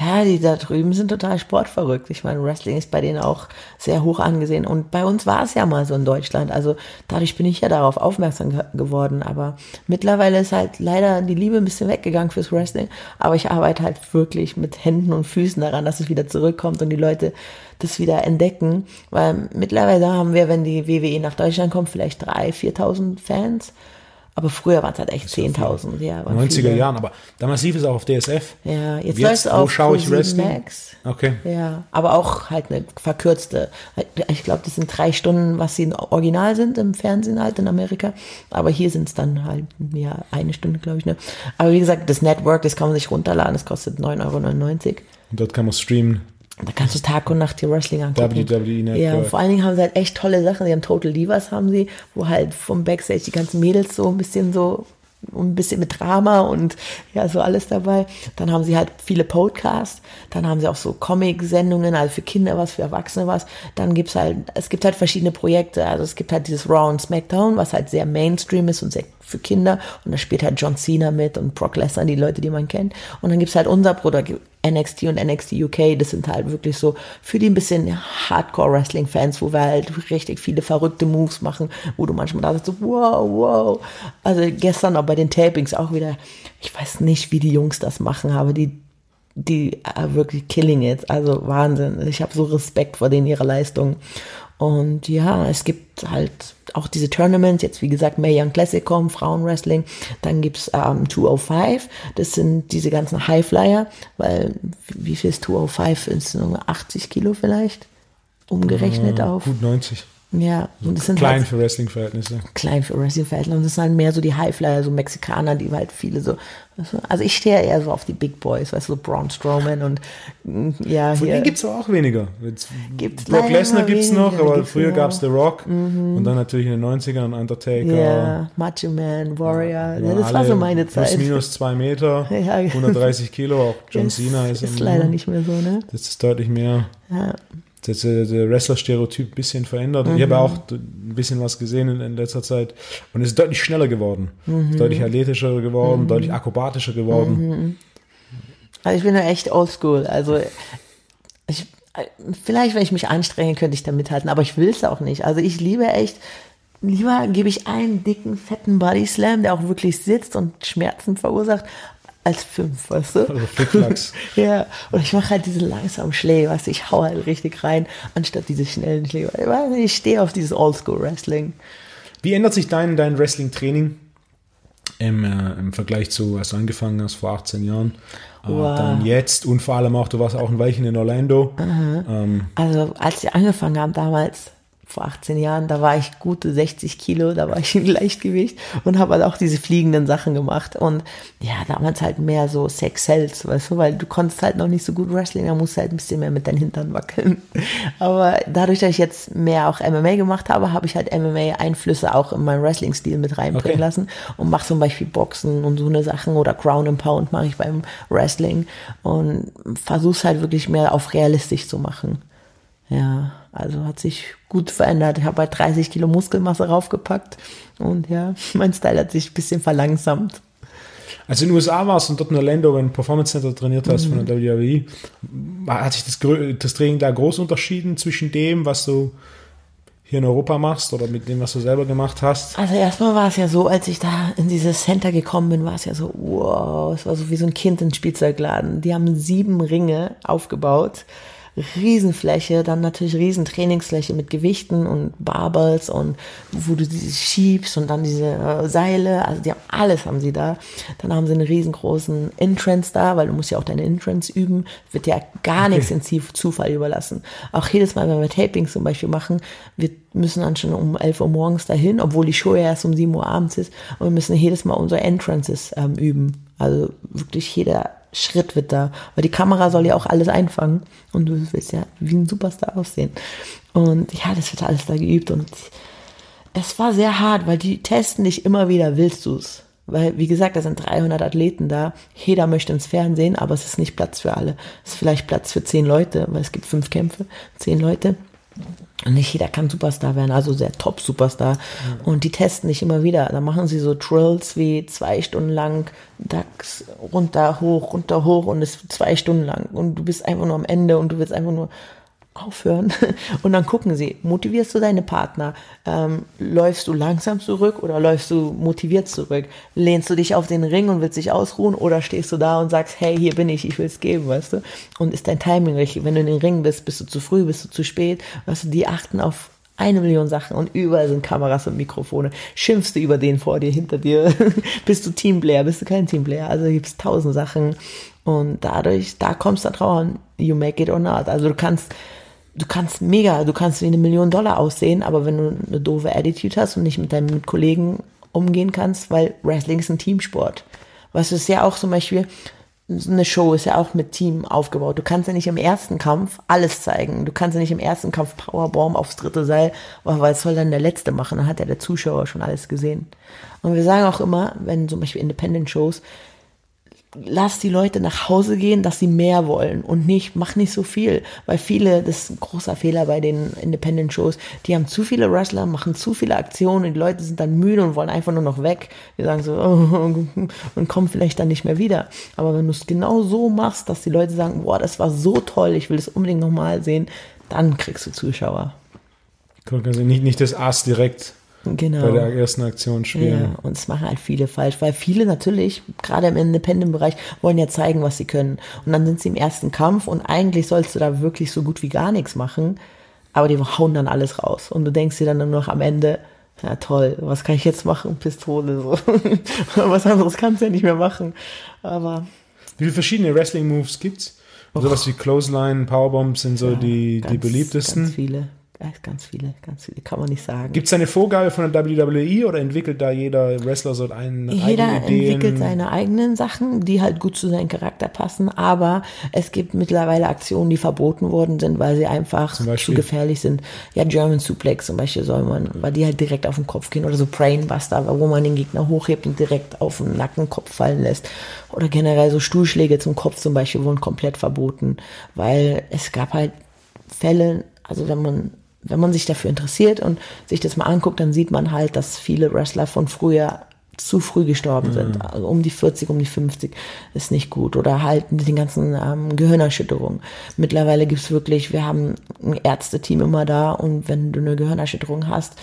Ja, die da drüben sind total sportverrückt. Ich meine, Wrestling ist bei denen auch sehr hoch angesehen. Und bei uns war es ja mal so in Deutschland. Also dadurch bin ich ja darauf aufmerksam ge geworden. Aber mittlerweile ist halt leider die Liebe ein bisschen weggegangen fürs Wrestling. Aber ich arbeite halt wirklich mit Händen und Füßen daran, dass es wieder zurückkommt und die Leute das wieder entdecken. Weil mittlerweile haben wir, wenn die WWE nach Deutschland kommt, vielleicht 3.000, 4.000 Fans. Aber früher waren es halt echt 10.000. Ja, waren 90er viele. Jahren, aber damals lief es auch auf DSF. Ja, jetzt, Jetzt, läuft es auf schaue ich Wrestling? Max. Okay. Ja, aber auch halt eine verkürzte. Ich glaube, das sind drei Stunden, was sie im Original sind im Fernsehen halt in Amerika. Aber hier sind es dann halt ja eine Stunde, glaube ich. Ne? Aber wie gesagt, das Network, das kann man sich runterladen. Das kostet 9,99 Euro. Und dort kann man streamen. Da kannst du Tag und Nacht die Wrestling angucken. WWE Network. Ja, und vor allen Dingen haben sie halt echt tolle Sachen. Die haben Total Divas, haben sie, wo halt vom Backstage die ganzen Mädels so ein bisschen so ein bisschen mit Drama und ja, so alles dabei. Dann haben sie halt viele Podcasts, dann haben sie auch so Comic-Sendungen, also für Kinder was, für Erwachsene was. Dann gibt's halt, es gibt halt verschiedene Projekte. Also es gibt halt dieses Raw und SmackDown, was halt sehr Mainstream ist und sehr für Kinder. Und da spielt halt John Cena mit und Brock Lesnar, die Leute, die man kennt. Und dann gibt's halt unser Produkt, NXT und NXT UK, das sind halt wirklich so für die ein bisschen Hardcore-Wrestling-Fans, wo wir halt richtig viele verrückte Moves machen, wo du manchmal da sitzt, so, wow, wow. Also gestern auch bei den Tapings auch wieder, ich weiß nicht, wie die Jungs das machen, aber die, die are wirklich killing it. Also Wahnsinn. Ich habe so Respekt vor denen, ihrer Leistung. Und ja, es gibt halt auch diese Tournaments, jetzt wie gesagt, May Young Classic kommen, Frauenwrestling. Dann gibt's ähm, 205, das sind diese ganzen Highflyer, weil wie viel ist 205? Ist es nur 80 Kilo vielleicht? Umgerechnet auf. Gut 90. Ja, und das sind Klein halt für Wrestling-Verhältnisse. klein für Wrestling-Verhältnisse. Und das sind halt mehr so die Highflyer, so Mexikaner, die halt viele so. Also ich stehe eher so auf die Big Boys, weißt du, so Braun Strowman und mm, ja, Von hier. denen gibt es auch weniger. Jetzt, Gibt's Brock Lesnar gibt es noch, aber früher gab es The Rock und dann natürlich in den 90ern Undertaker. ja, Macho Man, Warrior. Ja, das war so meine Plus Zeit. minus zwei Meter, <laughs> Ja. 130 Kilo, auch John Cena ist, ist leider nicht mehr so, ne? Das ist deutlich mehr. Ja. Das äh, der Wrestler-Stereotyp ein bisschen verändert. Ich habe Mhm. auch ein bisschen was gesehen in, in letzter Zeit und es ist deutlich schneller geworden. Mhm. Deutlich athletischer geworden, deutlich akrobatischer geworden. Also ich bin ja echt oldschool. Also ich, vielleicht, wenn ich mich anstrengen, könnte ich da mithalten, aber ich will es auch nicht. Also ich liebe echt, lieber gebe ich einen dicken, fetten Body Slam, der auch wirklich sitzt und Schmerzen verursacht, als fünf, weißt du? Also Flickflacks. <laughs> ja, und ich mache halt diese langsamen Schläge, weißt du, ich hau halt richtig rein, anstatt diese schnellen Schläge. Ich stehe auf dieses Oldschool-Wrestling. Wie ändert sich dein, dein Wrestling-Training im, äh, im Vergleich zu, als du angefangen hast vor 18 Jahren? Äh, Wow. Dann jetzt und vor allem auch, du warst auch ein Weilchen in Orlando. Ähm, Also als ich angefangen habe damals, vor 18 Jahren, da war ich gute 60 Kilo, da war ich <laughs> im Gleichgewicht und habe halt auch diese fliegenden Sachen gemacht. Und ja, damals halt mehr so Sex Sells, weißt du, weil du konntest halt noch nicht so gut Wrestling, da musst du halt ein bisschen mehr mit deinen Hintern wackeln. <laughs> Aber dadurch, dass ich jetzt mehr auch MMA gemacht habe, habe ich halt MMA-Einflüsse auch in meinen Wrestling-Stil mit reinbringen Okay. lassen und mache zum Beispiel Boxen und so eine Sachen oder Crown and Pound mache ich beim Wrestling und versuche halt wirklich mehr auf realistisch zu machen. Ja, also hat sich gut verändert. Ich habe halt 30 Kilo Muskelmasse raufgepackt und ja, <laughs> mein Style hat sich ein bisschen verlangsamt. Als du in den USA warst und dort in Orlando beim Performance Center trainiert hast von der WWE, hat sich das, das Training da groß unterschieden zwischen dem, was du hier in Europa machst oder mit dem, was du selber gemacht hast? Also erstmal war es ja so, als ich da in dieses Center gekommen bin, war es ja so, wow, es war so wie so ein Kind in Spielzeugladen. Die haben sieben Ringe aufgebaut Riesenfläche, dann natürlich Riesentrainingsfläche mit Gewichten und Barbells und wo du diese schiebst und dann diese äh, Seile, also die haben alles haben sie da. Dann haben sie einen riesengroßen Entrance da, weil du musst ja auch deine Entrance üben, wird ja gar okay. nichts in Zufall überlassen. Auch jedes Mal, wenn wir Tapings zum Beispiel machen, wir müssen dann schon um 11 Uhr morgens dahin, obwohl die Show ja erst um 7 Uhr abends ist und wir müssen jedes Mal unsere Entrances ähm, üben. Also wirklich jeder Schritt wird da, weil die Kamera soll ja auch alles einfangen und du willst ja wie ein Superstar aussehen. Und ja, das wird alles da geübt und es war sehr hart, weil die testen dich immer wieder, willst du es? Weil, wie gesagt, da sind 300 Athleten da. Jeder möchte ins Fernsehen, aber es ist nicht Platz für alle. Es ist vielleicht Platz für zehn Leute, weil es gibt fünf Kämpfe, zehn Leute. Und nicht jeder kann Superstar werden, also sehr Top-Superstar. Mhm. Und die testen nicht immer wieder. Da machen sie so Drills wie zwei Stunden lang, DAX runter, hoch, runter, hoch und es zwei Stunden lang. Und du bist einfach nur am Ende und du willst einfach nur aufhören. <laughs> Und dann gucken sie, motivierst du deine Partner? Ähm, läufst du langsam zurück oder läufst du motiviert zurück? Lehnst du dich auf den Ring und willst dich ausruhen oder stehst du da und sagst, hey, hier bin ich, ich will es geben, weißt du? Und ist dein Timing richtig? Wenn du in den Ring bist, bist du zu früh, bist du zu spät? Weißt du, die achten auf eine Million Sachen und überall sind Kameras und Mikrofone. Schimpfst du über den vor dir, hinter dir? <laughs> bist du Teamplayer? Bist du kein Teamplayer? Also gibt es tausend Sachen und dadurch, da kommst du drauf an, you make it or not. Also du kannst du kannst mega, du kannst wie eine Million Dollar aussehen, aber wenn du eine doofe Attitude hast und nicht mit deinen Kollegen umgehen kannst, weil Wrestling ist ein Teamsport. Was ist ja auch zum Beispiel, eine Show ist ja auch mit Team aufgebaut. Du kannst ja nicht im ersten Kampf alles zeigen. Du kannst ja nicht im ersten Kampf Powerbomb aufs dritte Seil, weil was soll dann der Letzte machen? Dann hat ja der Zuschauer schon alles gesehen. Und wir sagen auch immer, wenn zum Beispiel Independent Shows, lass die Leute nach Hause gehen, dass sie mehr wollen und nicht, mach nicht so viel. Weil viele, das ist ein großer Fehler bei den Independent-Shows, die haben zu viele Wrestler, machen zu viele Aktionen und die Leute sind dann müde und wollen einfach nur noch weg. Die sagen so, oh, <laughs> und kommen vielleicht dann nicht mehr wieder. Aber wenn du es genau so machst, dass die Leute sagen, boah, das war so toll, ich will das unbedingt nochmal sehen, dann kriegst du Zuschauer. Also nicht, nicht das Ass direkt genau. bei der ersten Aktion spielen. Ja, und es machen halt viele falsch, weil viele natürlich, gerade im Independent-Bereich, wollen ja zeigen, was sie können. Und dann sind sie im ersten Kampf und eigentlich sollst du da wirklich so gut wie gar nichts machen, aber die hauen dann alles raus. Und du denkst dir dann nur noch am Ende, ja toll, was kann ich jetzt machen? Pistole, so. <laughs> was anderes kannst du ja nicht mehr machen. Aber. Wie viele verschiedene Wrestling-Moves gibt's? Sowas wie Clothesline, Powerbombs sind so ja, die, ganz, die beliebtesten. Ganz viele. Ganz viele, ganz viele, kann man nicht sagen. Gibt es eine Vorgabe von der WWE oder entwickelt da jeder Wrestler so einen Jeder entwickelt seine eigenen Sachen, die halt gut zu seinem Charakter passen, aber es gibt mittlerweile Aktionen, die verboten worden sind, weil sie einfach zu gefährlich sind. Ja, German Suplex zum Beispiel soll man, weil die halt direkt auf den Kopf gehen oder so Brainbuster, wo man den Gegner hochhebt und direkt auf den Nacken, Kopf fallen lässt. Oder generell so Stuhlschläge zum Kopf zum Beispiel wurden komplett verboten, weil es gab halt Fälle, also wenn man wenn man sich dafür interessiert und sich das mal anguckt, dann sieht man halt, dass viele Wrestler von früher zu früh gestorben sind. Mhm. Also um die 40, um die 50 ist nicht gut. Oder halt mit den ganzen ähm, Gehirnerschütterungen. Mittlerweile gibt's wirklich, wir haben ein Ärzteteam immer da und wenn du eine Gehirnerschütterung hast,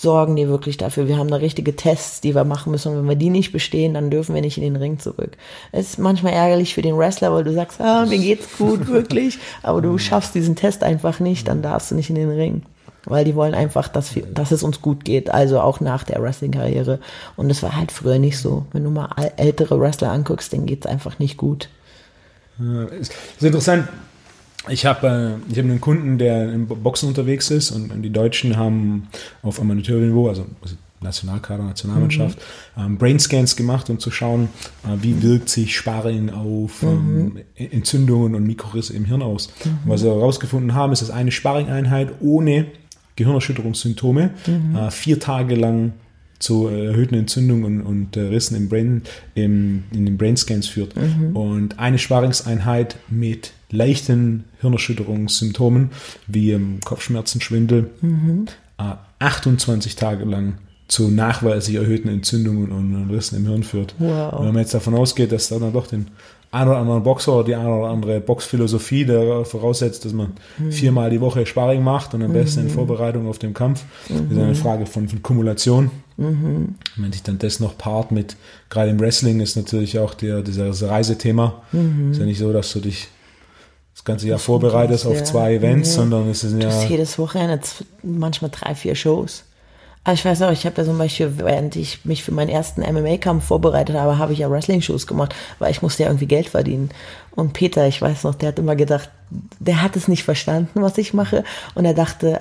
sorgen die wirklich dafür. Wir haben da richtige Tests, die wir machen müssen. Und wenn wir die nicht bestehen, dann dürfen wir nicht in den Ring zurück. Es ist manchmal ärgerlich für den Wrestler, weil du sagst, ah, mir geht's gut, <laughs> wirklich. Aber du schaffst diesen Test einfach nicht, dann darfst du nicht in den Ring weil die wollen einfach, dass, wir, dass es uns gut geht, also auch nach der Wrestling-Karriere. Und das war halt früher nicht so. Wenn du mal ältere Wrestler anguckst, denen geht es einfach nicht gut. Ja, ist, ist interessant. Ich habe äh, hab einen Kunden, der im Boxen unterwegs ist und, und die Deutschen haben auf Amateurniveau, also, Nationalkader, Nationalmannschaft, mhm. ähm, Brainscans gemacht, um zu schauen, äh, wie wirkt sich Sparring auf ähm, Entzündungen und Mikrorisse im Hirn aus. Mhm. Was sie herausgefunden haben, ist, dass eine Sparring-Einheit ohne Gehirnerschütterungssymptome, mhm. äh, vier Tage lang zu erhöhten Entzündungen und, und äh, Rissen im Brain, im, in den Brainscans führt. Mhm. Und eine Sparingseinheit mit leichten Hirnerschütterungssymptomen wie ähm, Kopfschmerzen, Schwindel, mhm. äh, 28 Tage lang zu nachweislich erhöhten Entzündungen und Rissen im Hirn führt. Wow. wenn man jetzt davon ausgeht, dass da dann doch den ein oder anderen Boxer oder die eine oder andere Boxphilosophie, der voraussetzt, dass man mhm. viermal die Woche Sparring macht und am besten in mhm. Vorbereitung auf den Kampf. Das ist eine mhm. Frage von, von Kumulation. Mhm. Wenn sich dann das noch paart mit, gerade im Wrestling ist natürlich auch der, dieses Reisethema. Mhm. Ist ja nicht so, dass du dich das ganze Jahr das vorbereitest auf zwei Events, ja. sondern es ist ja. jedes Wochenende manchmal drei, vier Shows. Aber ich weiß auch, ich habe ja zum Beispiel, während ich mich für meinen ersten MMA-Kampf vorbereitet habe, habe ich ja Wrestling-Shows gemacht, weil ich musste ja irgendwie Geld verdienen. Und Peter, ich weiß noch, der hat immer gedacht, der hat es nicht verstanden, was ich mache. Und er dachte,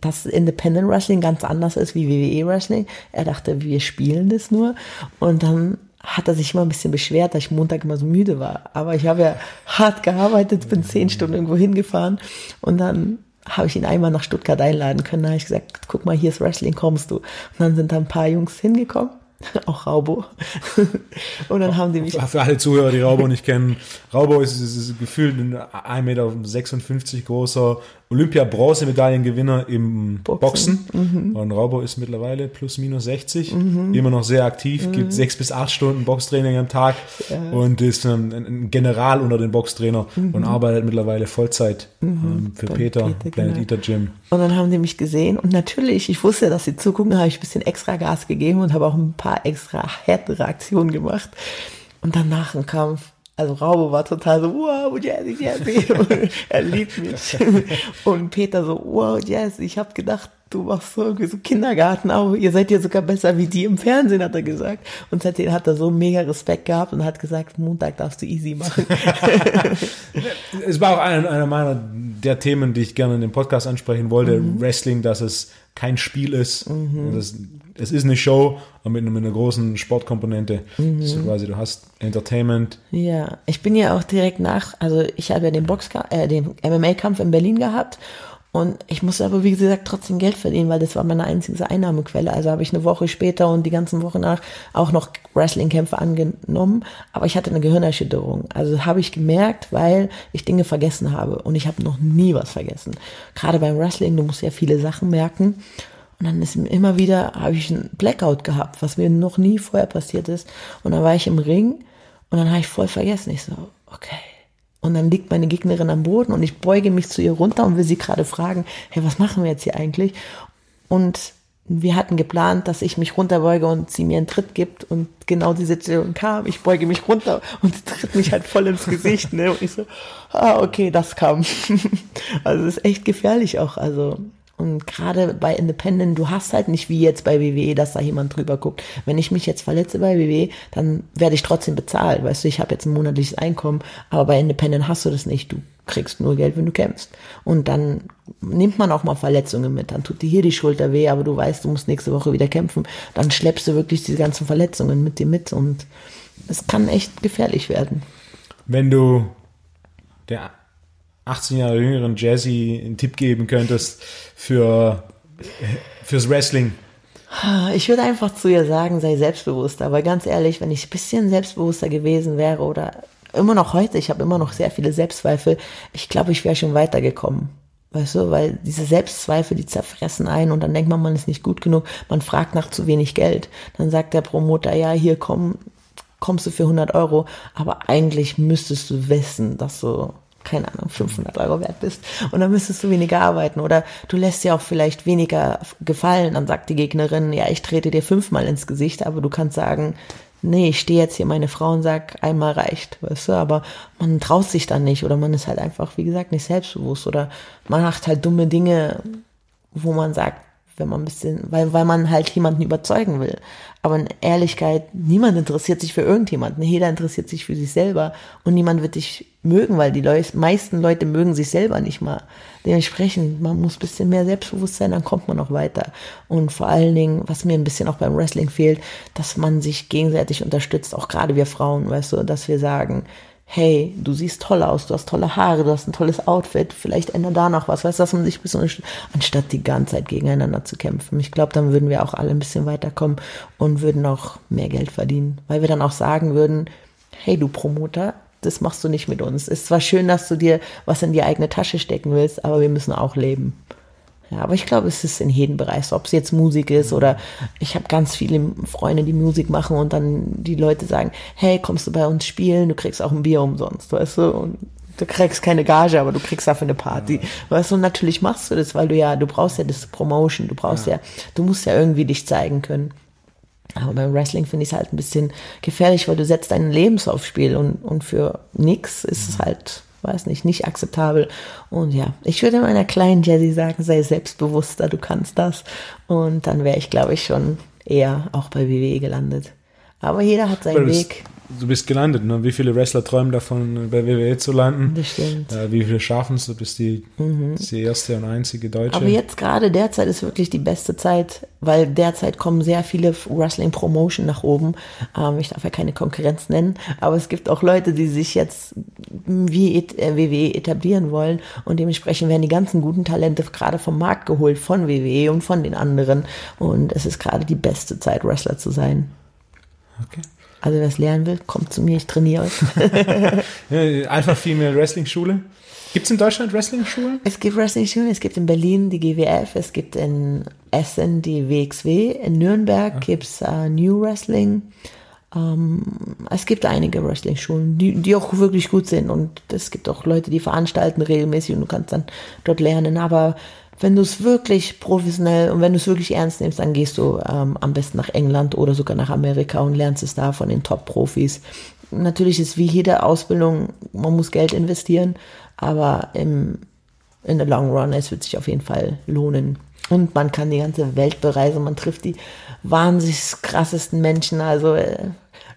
dass Independent Wrestling ganz anders ist wie WWE Wrestling. Er dachte, wir spielen das nur. Und dann hat er sich immer ein bisschen beschwert, dass ich Montag immer so müde war. Aber ich habe ja hart gearbeitet, bin zehn Stunden irgendwo hingefahren und dann habe ich ihn einmal nach Stuttgart einladen können. Da habe ich gesagt, guck mal, hier ist Wrestling, kommst du? Und dann sind da ein paar Jungs hingekommen <laughs> auch Raubo. <laughs> und dann haben die mich. Für alle Zuhörer, die Raubo nicht kennen, Raubo ist, ist, ist gefühlt ein 1,56 Meter großer Olympia-Bronzemedaillengewinner im Boxen. Boxen. Mhm. Und Raubo ist mittlerweile plus minus 60, mhm. immer noch sehr aktiv, mhm. gibt sechs bis acht Stunden Boxtraining am Tag ja. und ist ein, ein, General unter den Boxtrainer mhm. und arbeitet mittlerweile Vollzeit mhm. ähm, für Bei Peter, Peter Planet genau. Eater Gym. Und dann haben die mich gesehen und natürlich, ich wusste, dass sie zugucken, habe ich ein bisschen extra Gas gegeben und habe auch ein paar extra härtere Aktionen gemacht. Und dann nach dem Kampf also Raube war total so, wow, Jazzy, Jazzy. <laughs> er liebt mich. Und Peter so, wow, Jazzy, ich habe gedacht, du machst so irgendwie so Kindergarten, aber ihr seid ja sogar besser wie die im Fernsehen, hat er gesagt. Und seitdem hat er so mega Respekt gehabt und hat gesagt, Montag darfst du easy machen. <laughs> es war auch einer, einer meiner der Themen, die ich gerne in dem Podcast ansprechen wollte. Mhm. Wrestling, dass es kein Spiel ist. Mhm. Das, es ist eine Show mit, mit einer großen Sportkomponente. Mhm. So quasi, du hast Entertainment. Ja, ich bin ja auch direkt nach, also ich habe ja den Box, äh, den MMA-Kampf in Berlin gehabt und ich musste aber, wie gesagt, trotzdem Geld verdienen, weil das war meine einzige Einnahmequelle. Also habe ich eine Woche später und die ganzen Wochen nach auch noch Wrestling-Kämpfe angenommen. Aber ich hatte eine Gehirnerschütterung. Also habe ich gemerkt, weil ich Dinge vergessen habe. Und ich habe noch nie was vergessen. Gerade beim Wrestling, du musst ja viele Sachen merken. Und dann ist immer wieder, habe ich einen Blackout gehabt, was mir noch nie vorher passiert ist. Und dann war ich im Ring und dann habe ich voll vergessen. Ich so, okay und dann liegt meine Gegnerin am Boden und ich beuge mich zu ihr runter und will sie gerade fragen, hey, was machen wir jetzt hier eigentlich? Und wir hatten geplant, dass ich mich runterbeuge und sie mir einen Tritt gibt und genau die Situation kam. Ich beuge mich runter und sie tritt mich halt voll ins Gesicht, ne? Und ich so, ah, okay, das kam. <laughs> also es ist echt gefährlich auch. Also und gerade bei Independent, du hast halt nicht wie jetzt bei WWE, dass da jemand drüber guckt. Wenn ich mich jetzt verletze bei WWE, dann werde ich trotzdem bezahlt. Weißt du, ich habe jetzt ein monatliches Einkommen, aber bei Independent hast du das nicht. Du kriegst nur Geld, wenn du kämpfst. Und dann nimmt man auch mal Verletzungen mit. Dann tut dir hier die Schulter weh, aber du weißt, du musst nächste Woche wieder kämpfen. Dann schleppst du wirklich diese ganzen Verletzungen mit dir mit und es kann echt gefährlich werden. Wenn du der 18 Jahre jüngeren Jazzy einen Tipp geben könntest für, fürs Wrestling? Ich würde einfach zu ihr sagen, sei selbstbewusster. Aber ganz ehrlich, wenn ich ein bisschen selbstbewusster gewesen wäre oder immer noch heute, ich habe immer noch sehr viele Selbstzweifel, ich glaube, ich wäre schon weitergekommen. Weißt du, weil diese Selbstzweifel, die zerfressen ein und dann denkt man, man ist nicht gut genug, man fragt nach zu wenig Geld. Dann sagt der Promoter, ja, hier komm, kommst du für 100 Euro, aber eigentlich müsstest du wissen, dass du keine Ahnung, 500 Euro wert bist. Und dann müsstest du weniger arbeiten. Oder du lässt dir auch vielleicht weniger gefallen. Dann sagt die Gegnerin, ja, ich trete dir fünfmal ins Gesicht, aber du kannst sagen, nee, ich stehe jetzt hier meine Frau und sag, einmal reicht, weißt du, aber man traut sich dann nicht oder man ist halt einfach, wie gesagt, nicht selbstbewusst oder man macht halt dumme Dinge, wo man sagt, wenn man ein bisschen, weil, weil man halt jemanden überzeugen will. Aber in Ehrlichkeit, niemand interessiert sich für irgendjemanden. Jeder interessiert sich für sich selber und niemand wird dich mögen, weil die Leute, meisten Leute mögen sich selber nicht mal. Dementsprechend, man muss ein bisschen mehr selbstbewusst sein, dann kommt man noch weiter. Und vor allen Dingen, was mir ein bisschen auch beim Wrestling fehlt, dass man sich gegenseitig unterstützt, auch gerade wir Frauen, weißt du, dass wir sagen, hey, du siehst toll aus, du hast tolle Haare, du hast ein tolles Outfit, vielleicht ändert da noch was, weißt du, dass man sich ein bisschen, anstatt die ganze Zeit gegeneinander zu kämpfen. Ich glaube, dann würden wir auch alle ein bisschen weiterkommen und würden auch mehr Geld verdienen, weil wir dann auch sagen würden, hey, du Promoter, das machst du nicht mit uns. Es ist zwar schön, dass du dir was in die eigene Tasche stecken willst, aber wir müssen auch leben. Ja, aber ich glaube, es ist in jedem Bereich, ob es jetzt Musik ist oder ich habe ganz viele Freunde, die Musik machen und dann die Leute sagen, hey, kommst du bei uns spielen, du kriegst auch ein Bier umsonst, weißt du? Und du kriegst keine Gage, aber du kriegst dafür eine Party. Ja. Weißt du, und natürlich machst du das, weil du ja, du brauchst ja das Promotion, du brauchst ja, ja du musst ja irgendwie dich zeigen können. Aber beim Wrestling finde ich es halt ein bisschen gefährlich, weil du setzt deinen Lebens aufs Spiel und, und für nix ist es halt weiß nicht, nicht akzeptabel. Und ja, ich würde meiner kleinen Jessie sagen, sei selbstbewusster, du kannst das. Und dann wäre ich, glaube ich, schon eher auch bei WWE gelandet. Aber jeder hat seinen Weg du bist gelandet. Ne? Wie viele Wrestler träumen davon, bei WWE zu landen? Das stimmt. Äh, wie viele schaffen es? Du bist die, mhm. die erste und einzige Deutsche. Aber jetzt gerade derzeit ist wirklich die beste Zeit, weil derzeit kommen sehr viele Wrestling-Promotion nach oben. Ähm, ich darf ja keine Konkurrenz nennen, aber es gibt auch Leute, die sich jetzt wie WWE etablieren wollen und dementsprechend werden die ganzen guten Talente gerade vom Markt geholt, von WWE und von den anderen. Und es ist gerade die beste Zeit, Wrestler zu sein. Okay. Also wer es lernen will, kommt zu mir, ich trainiere euch. <laughs> Alpha Female Wrestling Schule. Gibt es in Deutschland Wrestling-Schulen? Es gibt Wrestling-Schulen, es gibt in Berlin die GWF, es gibt in Essen die WXW, in Nürnberg ja. gibt es uh, New Wrestling. Ähm, es gibt einige Wrestling-Schulen, die, die auch wirklich gut sind und es gibt auch Leute, die veranstalten regelmäßig und du kannst dann dort lernen. Aber wenn du es wirklich professionell und wenn du es wirklich ernst nimmst, dann gehst du ähm, am besten nach England oder sogar nach Amerika und lernst es da von den Top-Profis. Natürlich ist wie jede Ausbildung, man muss Geld investieren, aber im, in the long run, es wird sich auf jeden Fall lohnen. Und man kann die ganze Welt bereisen, man trifft die wahnsinnig krassesten Menschen. Also äh,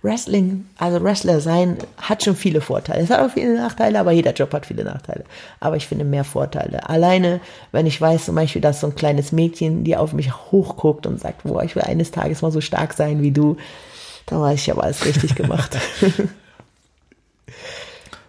Wrestling, also Wrestler sein, hat schon viele Vorteile. Es hat auch viele Nachteile, aber jeder Job hat viele Nachteile. Aber ich finde mehr Vorteile. Alleine, wenn ich weiß zum Beispiel, dass so ein kleines Mädchen, die auf mich hochguckt und sagt, boah, ich will eines Tages mal so stark sein wie du, dann weiß ich, habe alles richtig gemacht. <laughs>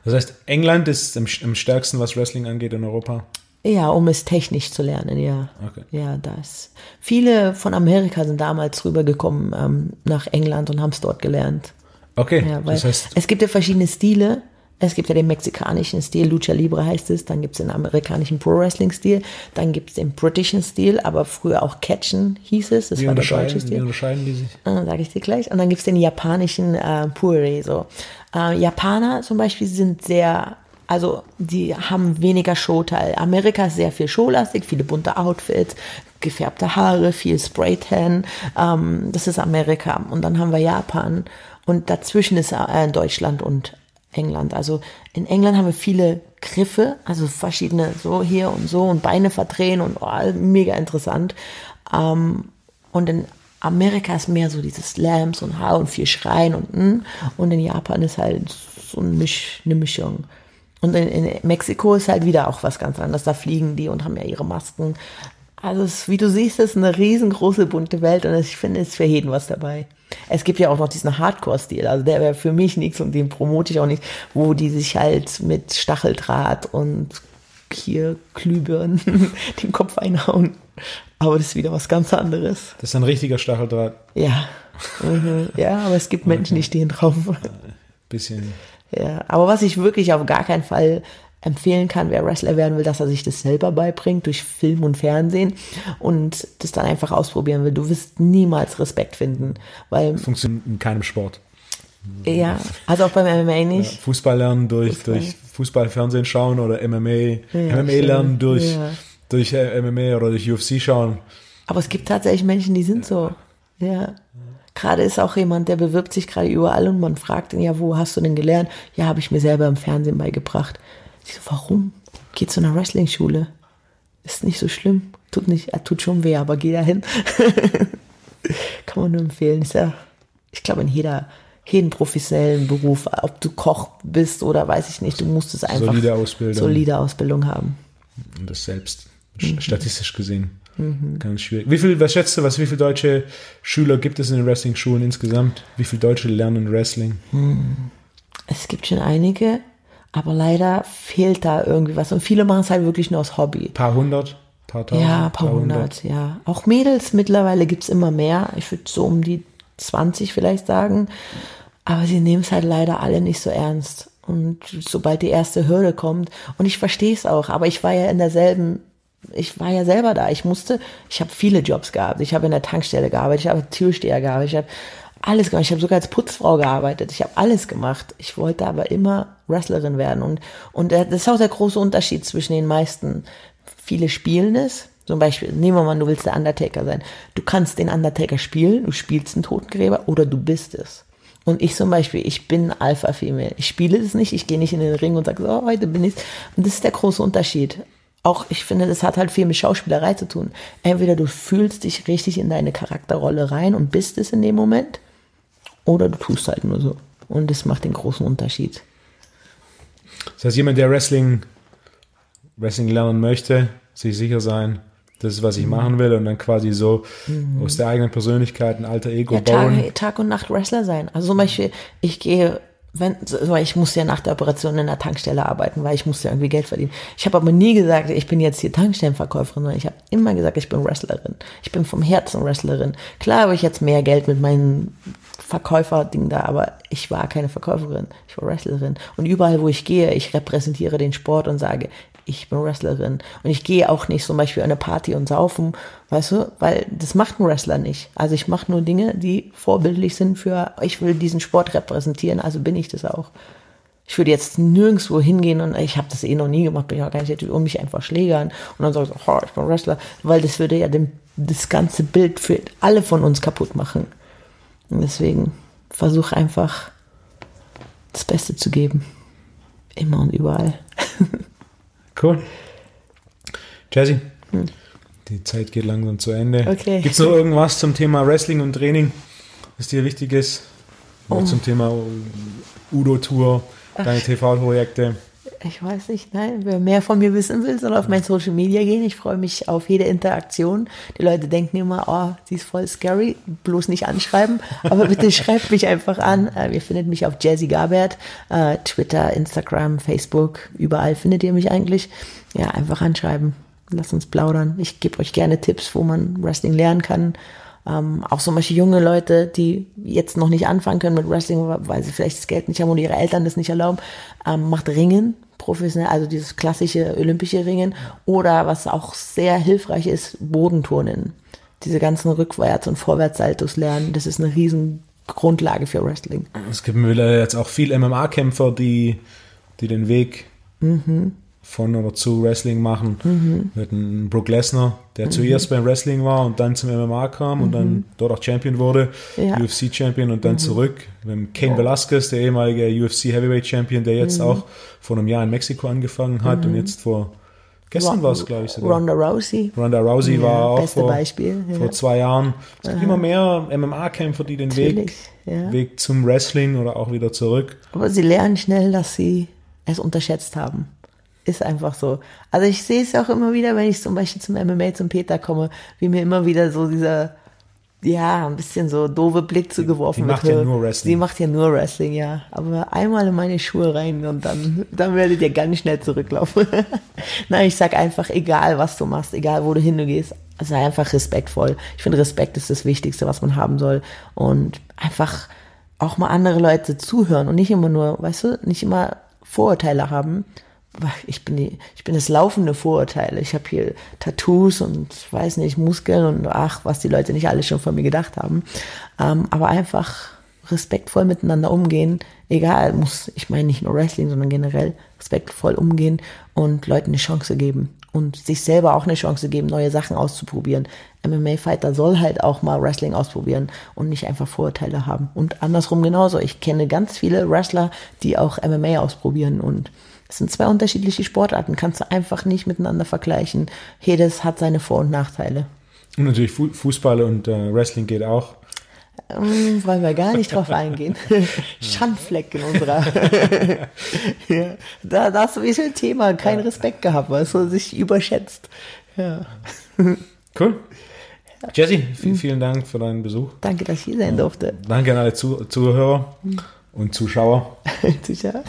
das heißt, England ist am, am stärksten, was Wrestling angeht in Europa? Ja, um es technisch zu lernen, ja. Okay. Ja, das. Viele von Amerika sind damals rübergekommen ähm, nach England und haben es dort gelernt. Okay. Ja, das heißt es gibt ja verschiedene Stile. Es gibt ja den mexikanischen Stil, Lucha Libre heißt es, dann gibt es den amerikanischen Pro Wrestling Stil, dann gibt es den britischen Stil, aber früher auch Catchen hieß es, das wie war der deutsche Stil. Wie unterscheiden die sich? Ah, Sage ich dir gleich. Und dann gibt es den japanischen äh, Pure. So. Äh, Japaner zum Beispiel sind sehr also die haben weniger Showteil. Amerika ist sehr viel showlastig, viele bunte Outfits, gefärbte Haare, viel Spraytan. Ähm, das ist Amerika. Und dann haben wir Japan. Und dazwischen ist äh, Deutschland und England. Also in England haben wir viele Griffe, also verschiedene so hier und so und Beine verdrehen und oh, mega interessant. Ähm, und in Amerika ist mehr so dieses Slams und Haar und viel Schreien und hm. und in Japan ist halt so eine, Misch, eine Mischung. Und in, in, Mexiko ist halt wieder auch was ganz anderes. Da fliegen die und haben ja ihre Masken. Also es, wie du siehst, ist eine riesengroße bunte Welt und ich finde, es ist für jeden was dabei. Es gibt ja auch noch diesen Hardcore-Stil, also der wäre für mich nichts und den promote ich auch nicht, wo die sich halt mit Stacheldraht und hier Glühbirnen <laughs> den Kopf einhauen. Aber das ist wieder was ganz anderes. Das ist ein richtiger Stacheldraht. Ja. Mhm. Ja, aber es gibt Menschen, die stehen drauf. Bisschen ja, aber was ich wirklich auf gar keinen Fall empfehlen kann, wer Wrestler werden will, dass er sich das selber beibringt durch Film und Fernsehen und das dann einfach ausprobieren will. Du wirst niemals Respekt finden, weil funktioniert in keinem Sport. Ja, also auch beim MMA nicht. Ja, Fußball lernen durch Fußball. durch Fußball Fernsehen schauen oder MMA, ja, MMA lernen durch ja. durch äh, MMA oder durch UFC schauen. Aber es gibt tatsächlich Menschen, die sind so. Ja. Gerade ist auch jemand, der bewirbt sich gerade überall und man fragt ihn, ja, wo hast du denn gelernt? Ja, habe ich mir selber im Fernsehen beigebracht. Ich so, warum? Geh zu einer Wrestling-Schule. Ist nicht so schlimm. Tut nicht, tut schon weh, aber geh da hin. <laughs> Kann man nur empfehlen. Ist ja, ich glaube, in jeder, jeden professionellen Beruf, ob du Koch bist oder weiß ich nicht, du musst es einfach solide Ausbildung, solide Ausbildung haben. Und das selbst, mhm. statistisch gesehen. Mhm. Ganz schwierig. Wie viel, was schätzt du, was, wie viele deutsche Schüler gibt es in den Wrestling-Schulen insgesamt? Wie viele Deutsche lernen Wrestling? Hm. Es gibt schon einige, aber leider fehlt da irgendwie was. Und viele machen es halt wirklich nur aus Hobby. Paar hundert? Paar tausend? Ja, paar, paar hundert, hundert, ja. Auch Mädels mittlerweile gibt es immer mehr. Ich würde so um die 20 vielleicht sagen. Aber sie nehmen es halt leider alle nicht so ernst. Und sobald die erste Hürde kommt, und ich verstehe es auch, aber ich war ja in derselben ich war ja selber da. Ich musste, ich habe viele Jobs gehabt. Ich habe in der Tankstelle gearbeitet, ich habe Türsteher gearbeitet, ich habe alles gemacht. Ich habe sogar als Putzfrau gearbeitet. Ich habe alles gemacht. Ich wollte aber immer Wrestlerin werden. Und, und das ist auch der große Unterschied zwischen den meisten. Viele spielen es. Zum Beispiel, nehmen wir mal, du willst der Undertaker sein. Du kannst den Undertaker spielen, du spielst einen Totengräber oder du bist es. Und ich zum Beispiel, ich bin Alpha-Female. Ich spiele es nicht, ich gehe nicht in den Ring und sage, so, heute bin ich Und das ist der große Unterschied. Auch, ich finde, das hat halt viel mit Schauspielerei zu tun. Entweder du fühlst dich richtig in deine Charakterrolle rein und bist es in dem Moment, oder du tust halt nur so. Und das macht den großen Unterschied. Das heißt, jemand, der Wrestling, Wrestling lernen möchte, sich sicher sein, das ist, was ich mhm. machen will und dann quasi so mhm. aus der eigenen Persönlichkeit ein alter Ego ja, bauen. Tag, Tag und Nacht Wrestler sein. Also zum Beispiel, ich gehe wenn, so, ich musste ja nach der Operation in der Tankstelle arbeiten, weil ich musste ja irgendwie Geld verdienen. Ich habe aber nie gesagt, ich bin jetzt hier Tankstellenverkäuferin, sondern ich habe immer gesagt, ich bin Wrestlerin. Ich bin vom Herzen Wrestlerin. Klar habe ich jetzt mehr Geld mit meinen Verkäuferding da, aber ich war keine Verkäuferin, ich war Wrestlerin. Und überall, wo ich gehe, ich repräsentiere den Sport und sage, ich bin Wrestlerin. Und ich gehe auch nicht zum Beispiel an eine Party und saufen, weißt du, weil das macht ein Wrestler nicht. Also ich mache nur Dinge, die vorbildlich sind für, ich will diesen Sport repräsentieren, also bin ich das auch. Ich würde jetzt nirgendwo hingehen und ich habe das eh noch nie gemacht, bin ich auch gar nicht, um mich einfach schlägern und dann sagst du, oh, ich bin Wrestler, weil das würde ja dem, das ganze Bild für alle von uns kaputt machen. Und deswegen versuche einfach das Beste zu geben. Immer und überall. <laughs> cool. Jazzy, hm. die Zeit geht langsam zu Ende. Okay. Gibt es noch irgendwas zum Thema Wrestling und Training, was dir wichtig ist? Oh. Zum Thema Udo-Tour, deine TV-Projekte? Ich weiß nicht, nein, wer mehr von mir wissen will, soll auf mein Social Media gehen. Ich freue mich auf jede Interaktion. Die Leute denken immer, oh, sie ist voll scary, bloß nicht anschreiben. Aber bitte <laughs> schreibt mich einfach an. Äh, ihr findet mich auf Jazzy Gabert, äh, Twitter, Instagram, Facebook, überall findet ihr mich eigentlich. Ja, einfach anschreiben. Lasst uns plaudern. Ich gebe euch gerne Tipps, wo man Wrestling lernen kann. Ähm, auch zum Beispiel junge Leute, die jetzt noch nicht anfangen können mit Wrestling, weil sie vielleicht das Geld nicht haben oder ihre Eltern das nicht erlauben, ähm, macht Ringen professionell, also dieses klassische olympische Ringen oder was auch sehr hilfreich ist, Bodenturnen. Diese ganzen Rückwärts- und Vorwärtssaltos lernen, das ist eine riesen Grundlage für Wrestling. Es gibt jetzt auch viel MMA-Kämpfer, die, die den Weg mhm von oder zu Wrestling machen. Mhm. Wir hatten Brook Lesnar, der mhm. zuerst beim Wrestling war und dann zum MMA kam mhm. und dann mhm. dort auch Champion wurde, ja. UFC-Champion und dann mhm. zurück. Wir haben Kane Velasquez, der ehemalige UFC-Heavyweight-Champion, der jetzt mhm. auch vor einem Jahr in Mexiko angefangen hat und jetzt vor Gestern war es, glaube ich, sogar. Ronda Rousey. Ronda Rousey ja, war auch vor, Beispiel, ja. vor zwei Jahren. Es gibt immer mehr MMA-Kämpfer, die den Weg, ja. Weg zum Wrestling oder auch wieder zurück. Aber sie lernen schnell, dass sie es unterschätzt haben. Ist einfach so. Also ich sehe es auch immer wieder, wenn ich zum Beispiel zum MMA, zum Peter komme, wie mir immer wieder so dieser, ja, ein bisschen so doofe Blick zugeworfen wird. Die macht ja nur Wrestling. Sie macht ja nur Wrestling, ja. Aber einmal in meine Schuhe rein und dann, dann werdet ihr ganz schnell zurücklaufen. <laughs> Nein, ich sag einfach, egal was du machst, egal wo du hin du gehst, sei einfach respektvoll. Ich finde, Respekt ist das Wichtigste, was man haben soll. Und einfach auch mal andere Leute zuhören und nicht immer nur, weißt du, nicht immer Vorurteile haben, ich bin die, ich bin das laufende Vorurteil. Ich habe hier Tattoos und weiß nicht, Muskeln und ach, was die Leute nicht alle schon von mir gedacht haben. Ähm, aber einfach respektvoll miteinander umgehen, egal, muss, ich meine nicht nur Wrestling, sondern generell respektvoll umgehen und Leuten eine Chance geben und sich selber auch eine Chance geben, neue Sachen auszuprobieren. MMA-Fighter soll halt auch mal Wrestling ausprobieren und nicht einfach Vorurteile haben. Und andersrum genauso. Ich kenne ganz viele Wrestler, die auch MMA ausprobieren und es sind zwei unterschiedliche Sportarten, kannst du einfach nicht miteinander vergleichen. Jedes hat seine Vor- und Nachteile. Und natürlich Fußball und äh, Wrestling geht auch. Ähm, wollen wir gar nicht drauf <laughs> eingehen. Schandfleck in unserer. <laughs> ja. Da, da hast du wie ein Thema, kein Respekt gehabt, weil es sich überschätzt. Ja. Cool. Jesse, vielen, vielen Dank für deinen Besuch. Danke, dass ich hier sein durfte. Danke an alle Zuhörer und Zuschauer. <laughs> Sicher.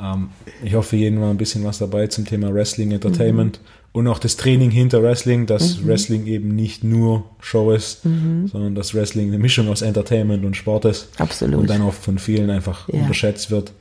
Ähm, ich hoffe, jeden war ein bisschen was dabei zum Thema Wrestling Entertainment mhm. und auch das Training hinter Wrestling, dass mhm. Wrestling eben nicht nur Show ist, mhm. sondern dass Wrestling eine Mischung aus Entertainment und Sport ist. Absolut. Und dann auch von vielen einfach ja. unterschätzt wird.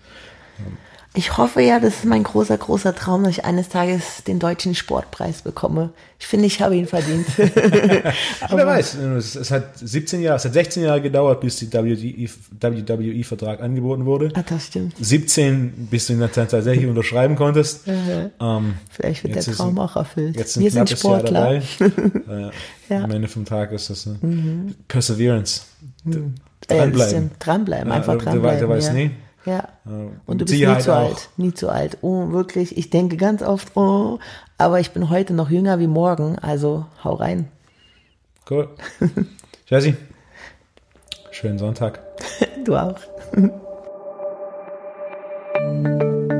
Ich hoffe ja, das ist mein großer, großer Traum, dass ich eines Tages den deutschen Sportpreis bekomme. Ich finde, ich habe ihn verdient. <laughs> Wer weiß, es hat 17 Jahre, es hat 16 Jahre gedauert, bis die WWE-Vertrag angeboten wurde. Ah, das stimmt. 17, bis du ihn dann tatsächlich unterschreiben konntest. Ähm, Vielleicht wird der Traum ein, auch erfüllt. Jetzt ein Wir sind Sportler. Jahr dabei. <laughs> ja. Am Ende vom Tag ist das eine mhm. Perseverance. Mhm. Dranbleiben. Ja, dranbleiben, einfach dranbleiben. Du, du weißt ja. nie. Ja. Und du bist Sicherheit nie zu auch. alt. Nie zu alt. Oh, wirklich. Ich denke ganz oft, oh, aber ich bin heute noch jünger wie morgen. Also hau rein. Cool. <laughs> Jesse, schönen Sonntag. du auch. <laughs>